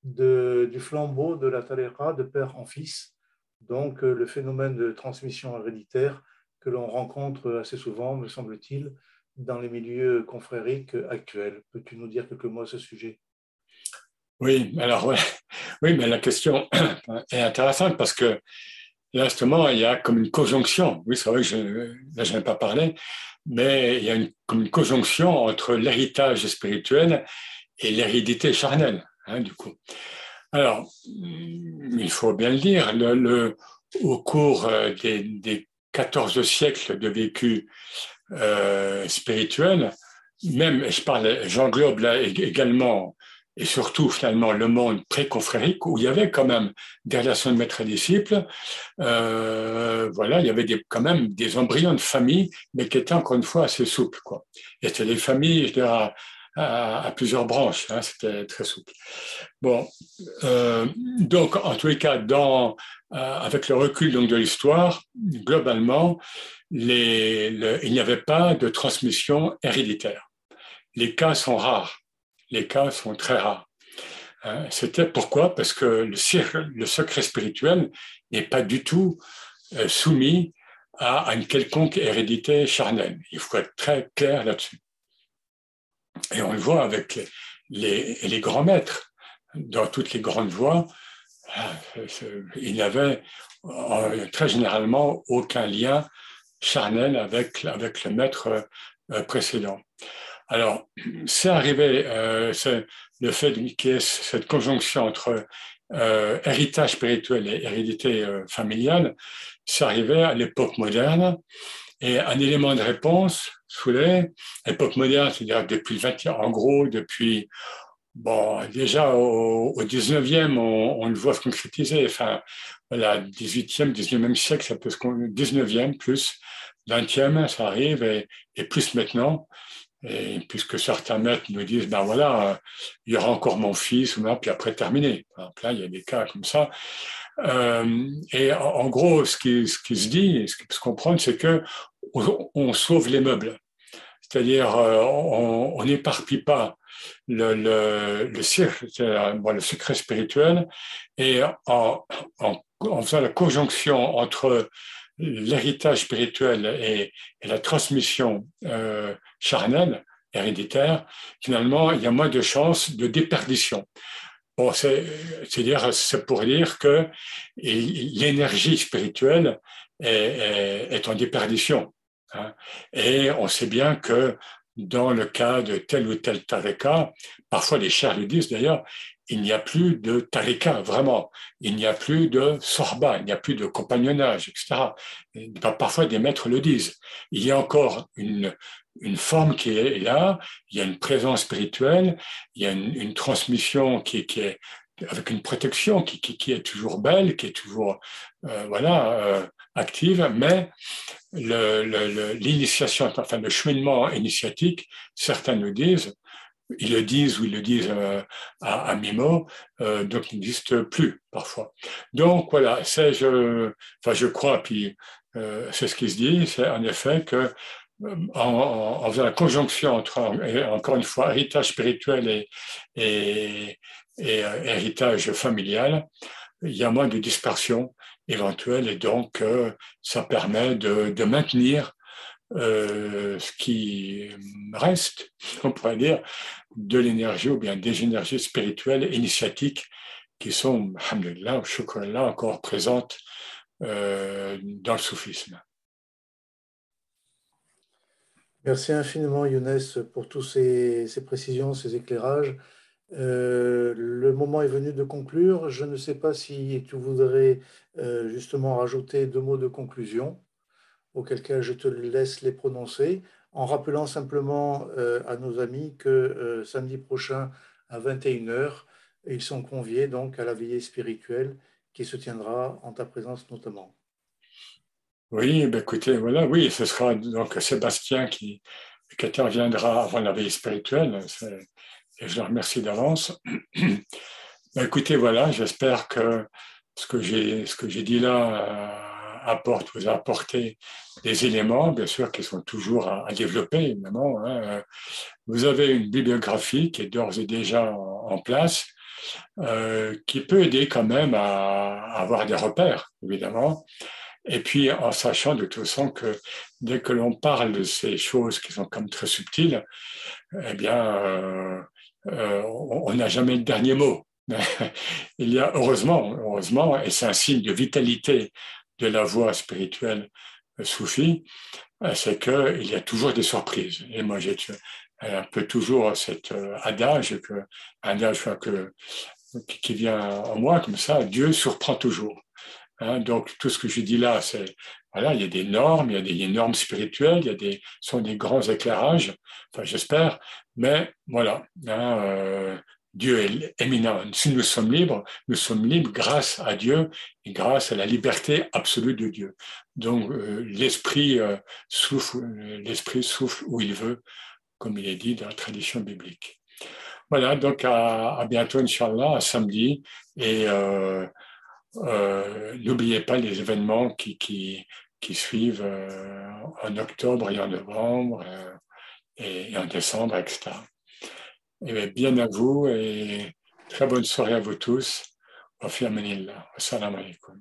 du flambeau de la Talera de père en fils donc euh, le phénomène de transmission héréditaire que l'on rencontre assez souvent, me semble-t-il, dans les milieux confrériques actuels. Peux-tu nous dire quelques mots à ce sujet? Oui, alors oui, mais la question *clears throat* est intéressante parce que là, justement, il y a comme une conjonction. Oui, c'est vrai que là, je n'ai pas parlé, mais il y a comme une conjonction entre l'héritage spirituel et l'hérédité charnelle, hein, du coup. Alors, il faut bien le dire, au cours euh, des, des 14 siècles de vécu euh, spirituel, même, je parle, j'englobe là également et surtout finalement le monde pré-confrérique où il y avait quand même des relations de maître et disciple, euh, voilà, il y avait des, quand même des embryons de famille, mais qui étaient encore une fois assez souples. Quoi. Et c'était des familles, je dirais, à, plusieurs branches. Hein, C'était très souple. Bon, euh, donc en tous les cas, dans, euh, avec le recul donc, de l'histoire, globalement, les, il n'y avait pas de transmission héréditaire. Les cas sont rares. Les cas sont très rares. Hein, C'était pourquoi? Parce que le, secret spirituel n'est pas du tout euh, soumis à, une quelconque hérédité charnelle. Il faut être très clair là-dessus. Et on le voit avec les, grands maîtres. Dans toutes les grandes voies, euh, il n'y avait euh, très généralement aucun lien charnel avec, le maître euh, précédent. Alors, c'est arrivé, c'est le fait qu'il y ait cette conjonction entre héritage spirituel et hérédité familiale, c'est arrivé à l'époque moderne. Et un élément de réponse, sous l'époque moderne, c'est-à-dire depuis le 20 en gros, depuis, bon, déjà au, 19e, on, le voit se concrétiser. Enfin, voilà, 18e, 19e siècle, ça peut se 19e plus, 20e, ça arrive, et, et plus maintenant. Et puisque certains maîtres nous disent, ben voilà, il y aura encore mon fils, ou puis après terminé. là, il y a des cas comme ça. Euh, et en, gros, ce qui, ce qui se dit, ce qui peut se comprendre, c'est que on, sauve les meubles. C'est-à-dire, euh, on n'éparpille pas le, le, le, le secret spirituel et en, faisant la conjonction entre l'héritage spirituel et, la transmission euh, charnelle, héréditaire, finalement, il y a moins de chances de déperdition. C'est-à-dire, c'est pour dire que l'énergie spirituelle est, est, en déperdition. Hein. Et on sait bien que dans le cas de tel ou tel tareka, parfois les chers le disent d'ailleurs, il n'y a plus de tareka, vraiment. Il n'y a plus de sorba, il n'y a plus de compagnonnage, etc. parfois des maîtres le disent. Il y a encore une, forme qui est là, il y a une présence spirituelle, il y a une, transmission qui, est avec une protection qui, est toujours belle, qui est toujours voilà, active, mais l'initiation, le, enfin le cheminement initiatique, certains nous disent, ils le disent ou ils le disent euh, à, à mi-mot, euh, donc il n'existe plus parfois. Donc voilà, c'est je, enfin je crois, puis euh, c'est ce qui se dit, c'est en effet que en, faisant la conjonction entre, encore une fois, héritage spirituel et, et, et héritage familial, il y a moins de dispersion éventuelle et donc ça permet de, de maintenir euh, ce qui reste, *laughs* on pourrait dire, de l'énergie ou bien des énergies spirituelles initiatiques qui sont, alhamdulillah, chocolat, encore présentes euh, dans le soufisme. Merci infiniment Younes pour tous ces, précisions, ces éclairages. Euh, le moment est venu de conclure. Je ne sais pas si tu voudrais justement rajouter deux mots de conclusion auquel cas je te laisse les prononcer, en rappelant simplement euh, à nos amis que euh, samedi prochain à 21h, ils sont conviés donc à la veillée spirituelle qui se tiendra en ta présence notamment. Oui, ben écoutez, voilà, oui, ce sera donc Sébastien qui, interviendra avant la veillée spirituelle, et je le remercie d'avance. Ben écoutez, voilà, j'espère que ce que j'ai dit là apporte, vous a apporté des éléments, bien sûr, qui sont toujours à, développer, évidemment. Hein. Vous avez une bibliographie qui est d'ores et déjà en, place, euh, qui peut aider quand même à, avoir des repères, évidemment. Et puis, en sachant de toute façon que dès que l'on parle de ces choses qui sont comme très subtiles, eh bien, euh, euh, on n'a jamais le dernier mot. *laughs* Il y a heureusement, heureusement, et c'est un signe de vitalité de la voie spirituelle soufie, euh, c'est qu'il y a toujours des surprises. Et moi, j'ai un peu toujours cet euh, adage, que, adage que, qui vient en moi comme ça, Dieu surprend toujours. Hein, donc, tout ce que je dis là, c'est, voilà, il y a des normes, il y a des normes spirituelles, il y a des, sont des grands éclairages, enfin, j'espère, mais voilà, hein, euh, Dieu est éminent. Si nous sommes libres, nous sommes libres grâce à Dieu et grâce à la liberté absolue de Dieu. Donc euh, l'esprit euh, souffle, euh, l'esprit souffle où il veut, comme il est dit dans la tradition biblique. Voilà, donc à, bientôt, Inch'Allah, à samedi. Et n'oubliez pas les événements qui, qui, qui suivent en octobre et en novembre et en décembre, etc. Et bien à vous et très bonne soirée à vous tous. Wa fi. Assalamu alaikum.